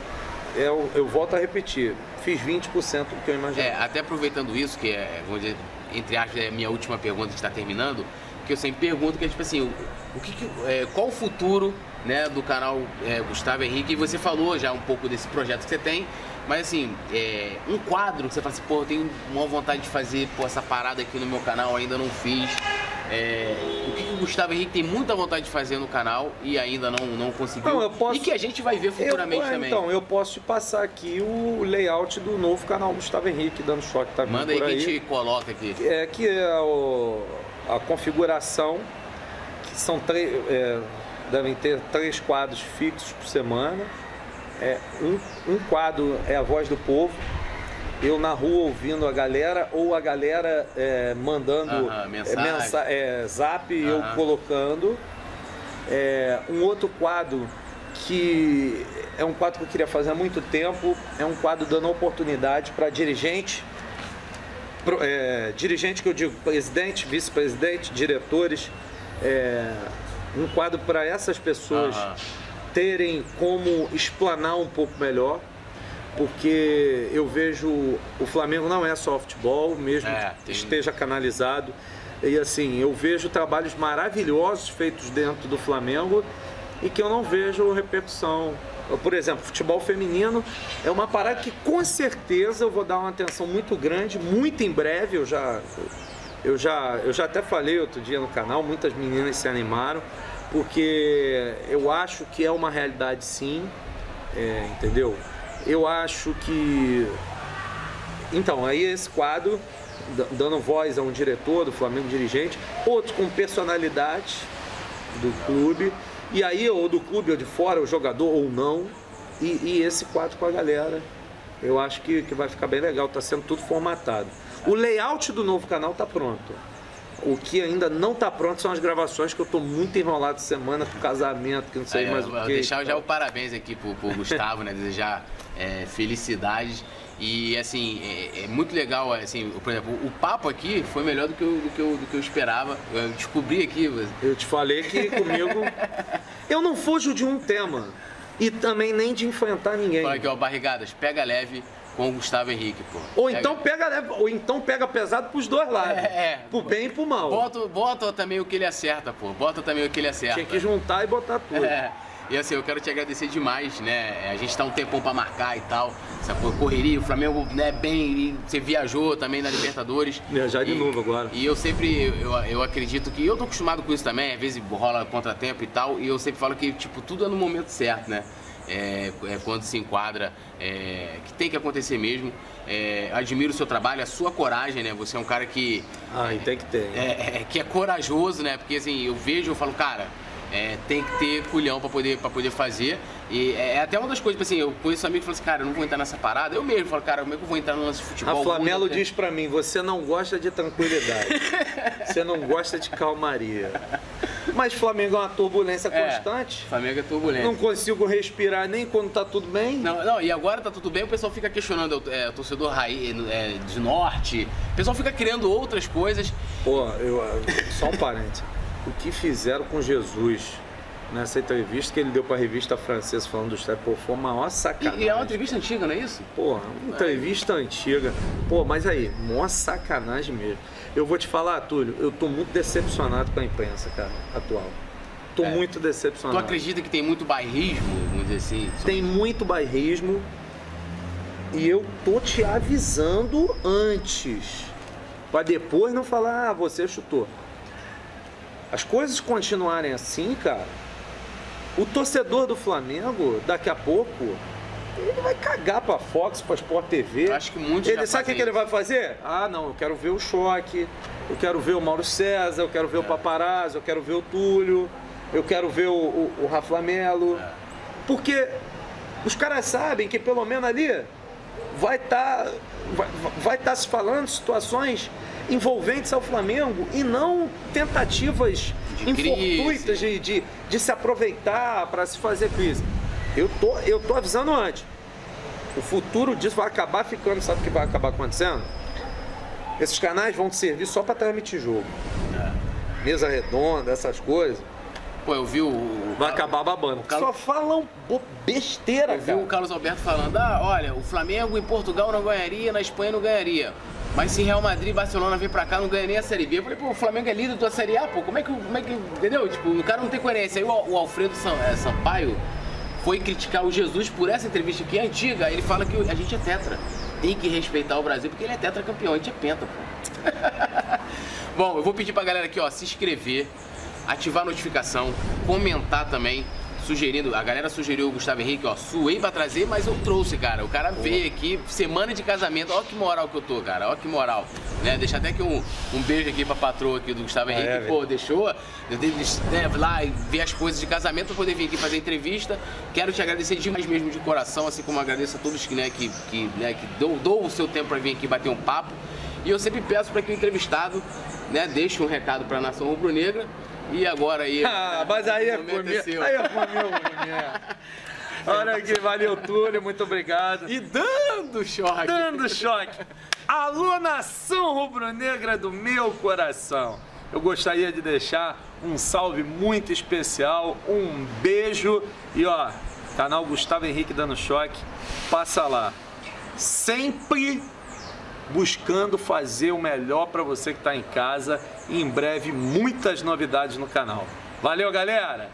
eu, eu volto a repetir fiz 20% do que eu imaginei. É, até aproveitando isso, que é, vamos dizer, entre aspas, é a minha última pergunta que está terminando, que eu sempre pergunto, que é tipo assim, o, o que, que é, qual o futuro né, do canal é, Gustavo Henrique? E você falou já um pouco desse projeto que você tem, mas assim, é, um quadro que você fala assim, pô, eu tenho uma vontade de fazer pô, essa parada aqui no meu canal, ainda não fiz. É, o que, que, o Gustavo Henrique tem muita vontade de fazer no canal e ainda não, não conseguiu. Não, posso, e que a gente vai ver futuramente eu, também. Então, eu posso te passar aqui o layout do novo canal Gustavo Henrique dando choque. Tá Manda aí que a gente coloca aqui. É que é o, a configuração, que são três. É, devem ter três quadros fixos por semana. É, um, um quadro é a voz do povo eu na rua ouvindo a galera ou a galera é, mandando -huh, mensagem. Mensa é, zap e uh -huh. eu colocando. É, um outro quadro que é um quadro que eu queria fazer há muito tempo, é um quadro dando oportunidade para dirigente, pro, é, dirigente que eu digo presidente, vice-presidente, diretores, é, um quadro para essas pessoas terem como explanar um pouco melhor porque eu vejo o Flamengo não é só futebol, mesmo é, que esteja canalizado. E assim, eu vejo trabalhos maravilhosos feitos dentro do Flamengo e que eu não vejo repercussão. Por exemplo, futebol feminino é uma parada que com certeza eu vou dar uma atenção muito grande, muito em breve. Eu já, eu já, eu já até falei outro dia no canal, muitas meninas se animaram, porque eu acho que é uma realidade sim, é, entendeu? Eu acho que. Então, aí esse quadro, dando voz a um diretor do Flamengo dirigente, outro com personalidade do clube, e aí, ou do clube ou de fora, o jogador ou não, e, e esse quadro com a galera. Eu acho que, que vai ficar bem legal, está sendo tudo formatado. O layout do novo canal está pronto. O que ainda não está pronto são as gravações que eu estou muito enrolado semana com casamento, que não sei é, mais o que. Vou deixar já o parabéns aqui pro, pro Gustavo, né? Desejar é, felicidades. E assim, é, é, muito legal, assim, por exemplo, o papo aqui foi melhor do que eu, do que eu, do que eu esperava. Eu descobri aqui. Eu te falei que comigo. eu não fujo de um tema. E também nem de enfrentar ninguém. Olha aqui, ó, barrigadas, pega leve com o Gustavo Henrique, pô. Ou pega... então pega leve, ou então pega pesado pros dois lados. É, é. Pro bem e pro mal. Bota, bota também o que ele acerta, pô. Bota também o que ele acerta. Tinha que juntar e botar tudo. É. E assim, eu quero te agradecer demais, né? A gente tá um tempão pra marcar e tal. Essa correria, o Flamengo, né, bem, você viajou também na Libertadores. Viajar de novo agora. E eu sempre, eu, eu acredito que, eu tô acostumado com isso também, às vezes rola contratempo e tal, e eu sempre falo que, tipo, tudo é no momento certo, né? É, é, quando se enquadra, é, que tem que acontecer mesmo. É, admiro o seu trabalho, a sua coragem, né? Você é um cara que. Ah, e tem que ter. É, é, que é corajoso, né? Porque assim, eu vejo, eu falo, cara, é, tem que ter culhão para poder, pra poder fazer. E é, é até uma das coisas, tipo assim, eu conheço amigos que falam assim, cara, eu não vou entrar nessa parada. Eu mesmo falo, cara, como é que eu vou entrar no lance de futebol? A Flamelo diz para mim, você não gosta de tranquilidade. você não gosta de calmaria. Mas Flamengo é uma turbulência É, constante. Flamengo é turbulento. Não consigo respirar nem quando tá tudo bem. Não, não, e agora tá tudo bem, o pessoal fica questionando é, o torcedor raiz, é, de norte, o pessoal fica criando outras coisas. Pô, eu, só um parênteses. O que fizeram com Jesus nessa entrevista que ele deu pra revista francesa falando do estádio, pô, foi a maior E, sacanagem. e é uma entrevista antiga, não é isso? Pô, uma entrevista antiga. Pô, mas aí, maior sacanagem mesmo. Eu vou te falar, Túlio, eu tô muito decepcionado com a imprensa, cara, atual. Tô É. muito Tu decepcionado. acredita que tem muito bairrismo, vamos dizer assim? Tem muito bairrismo e eu tô te avisando antes. Pra depois não falar, ah, você chutou. As coisas continuarem assim, cara, o torcedor do Flamengo, daqui a pouco, ele vai cagar pra Fox, pra Sport TV. Eu acho que muitos Ele sabe o que, que ele vai fazer? Ah, não, eu quero ver o Choque, eu quero ver o Mauro César, eu quero ver o É. Paparazzo, eu quero ver o Túlio, eu quero ver o, o, o Rafa Melo. É. Porque os caras sabem que pelo menos ali vai estar vai, vai tá se falando situações envolventes ao Flamengo e não tentativas De infortuitas de, de, de se aproveitar para se fazer crise. Eu tô, eu tô avisando antes. O futuro disso vai acabar ficando, sabe o que vai acabar acontecendo? Esses canais vão servir só para transmitir jogo. Mesa redonda, essas coisas. Pô, eu vi o. o- Vai acabar babando. Carlos- Só falam besteira, Eu vi cara. o Carlos Alberto falando, ah, olha, o Flamengo em Portugal não ganharia, na Espanha não ganharia. Mas se Real Madrid e Barcelona vir pra cá, não ganha nem a Série B. Eu falei, pô, o Flamengo é líder da Série A, pô, como é que, como é que entendeu? Tipo, o cara não tem coerência. Aí o, o Alfredo eh, Sampaio foi criticar o Jesus por essa entrevista que é antiga. Ele fala que a gente é tetra. Tem que respeitar o Brasil, porque ele é tetracampeão, a gente é penta, pô. Bom, eu vou pedir pra galera aqui, ó, se inscrever, ativar a notificação, comentar também, sugerindo. A galera sugeriu o Gustavo Henrique, ó, suei pra trazer, mas eu trouxe, cara. O cara veio aqui, semana de casamento, ó que moral que eu tô, cara, ó que moral. Né? Deixa até que um, um beijo aqui pra patroa aqui do Gustavo Henrique, é, pô, deixou. Eu devo né, lá e ver as coisas de casamento pra poder vir aqui fazer entrevista. Quero te agradecer demais mesmo de coração, assim como agradeço a todos que, né, que, que, né, que dou, dou o seu tempo pra vir aqui bater um papo. E eu sempre peço para que o entrevistado né, deixe um recado para a nação rubro-negra. E agora aí. Ah, mas aí é comigo. Aí é comigo, mulher. Olha aqui, valeu, Túlio, muito obrigado. E dando choque. dando choque. Alô, nação rubro-negra do meu coração. Eu gostaria de deixar um salve muito especial, um beijo e ó, canal Gustavo Henrique dando choque, passa lá. Sempre buscando fazer o melhor para você que está em casa e em breve muitas novidades no canal. Valeu, galera!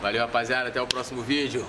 Valeu, rapaziada. Até o próximo vídeo.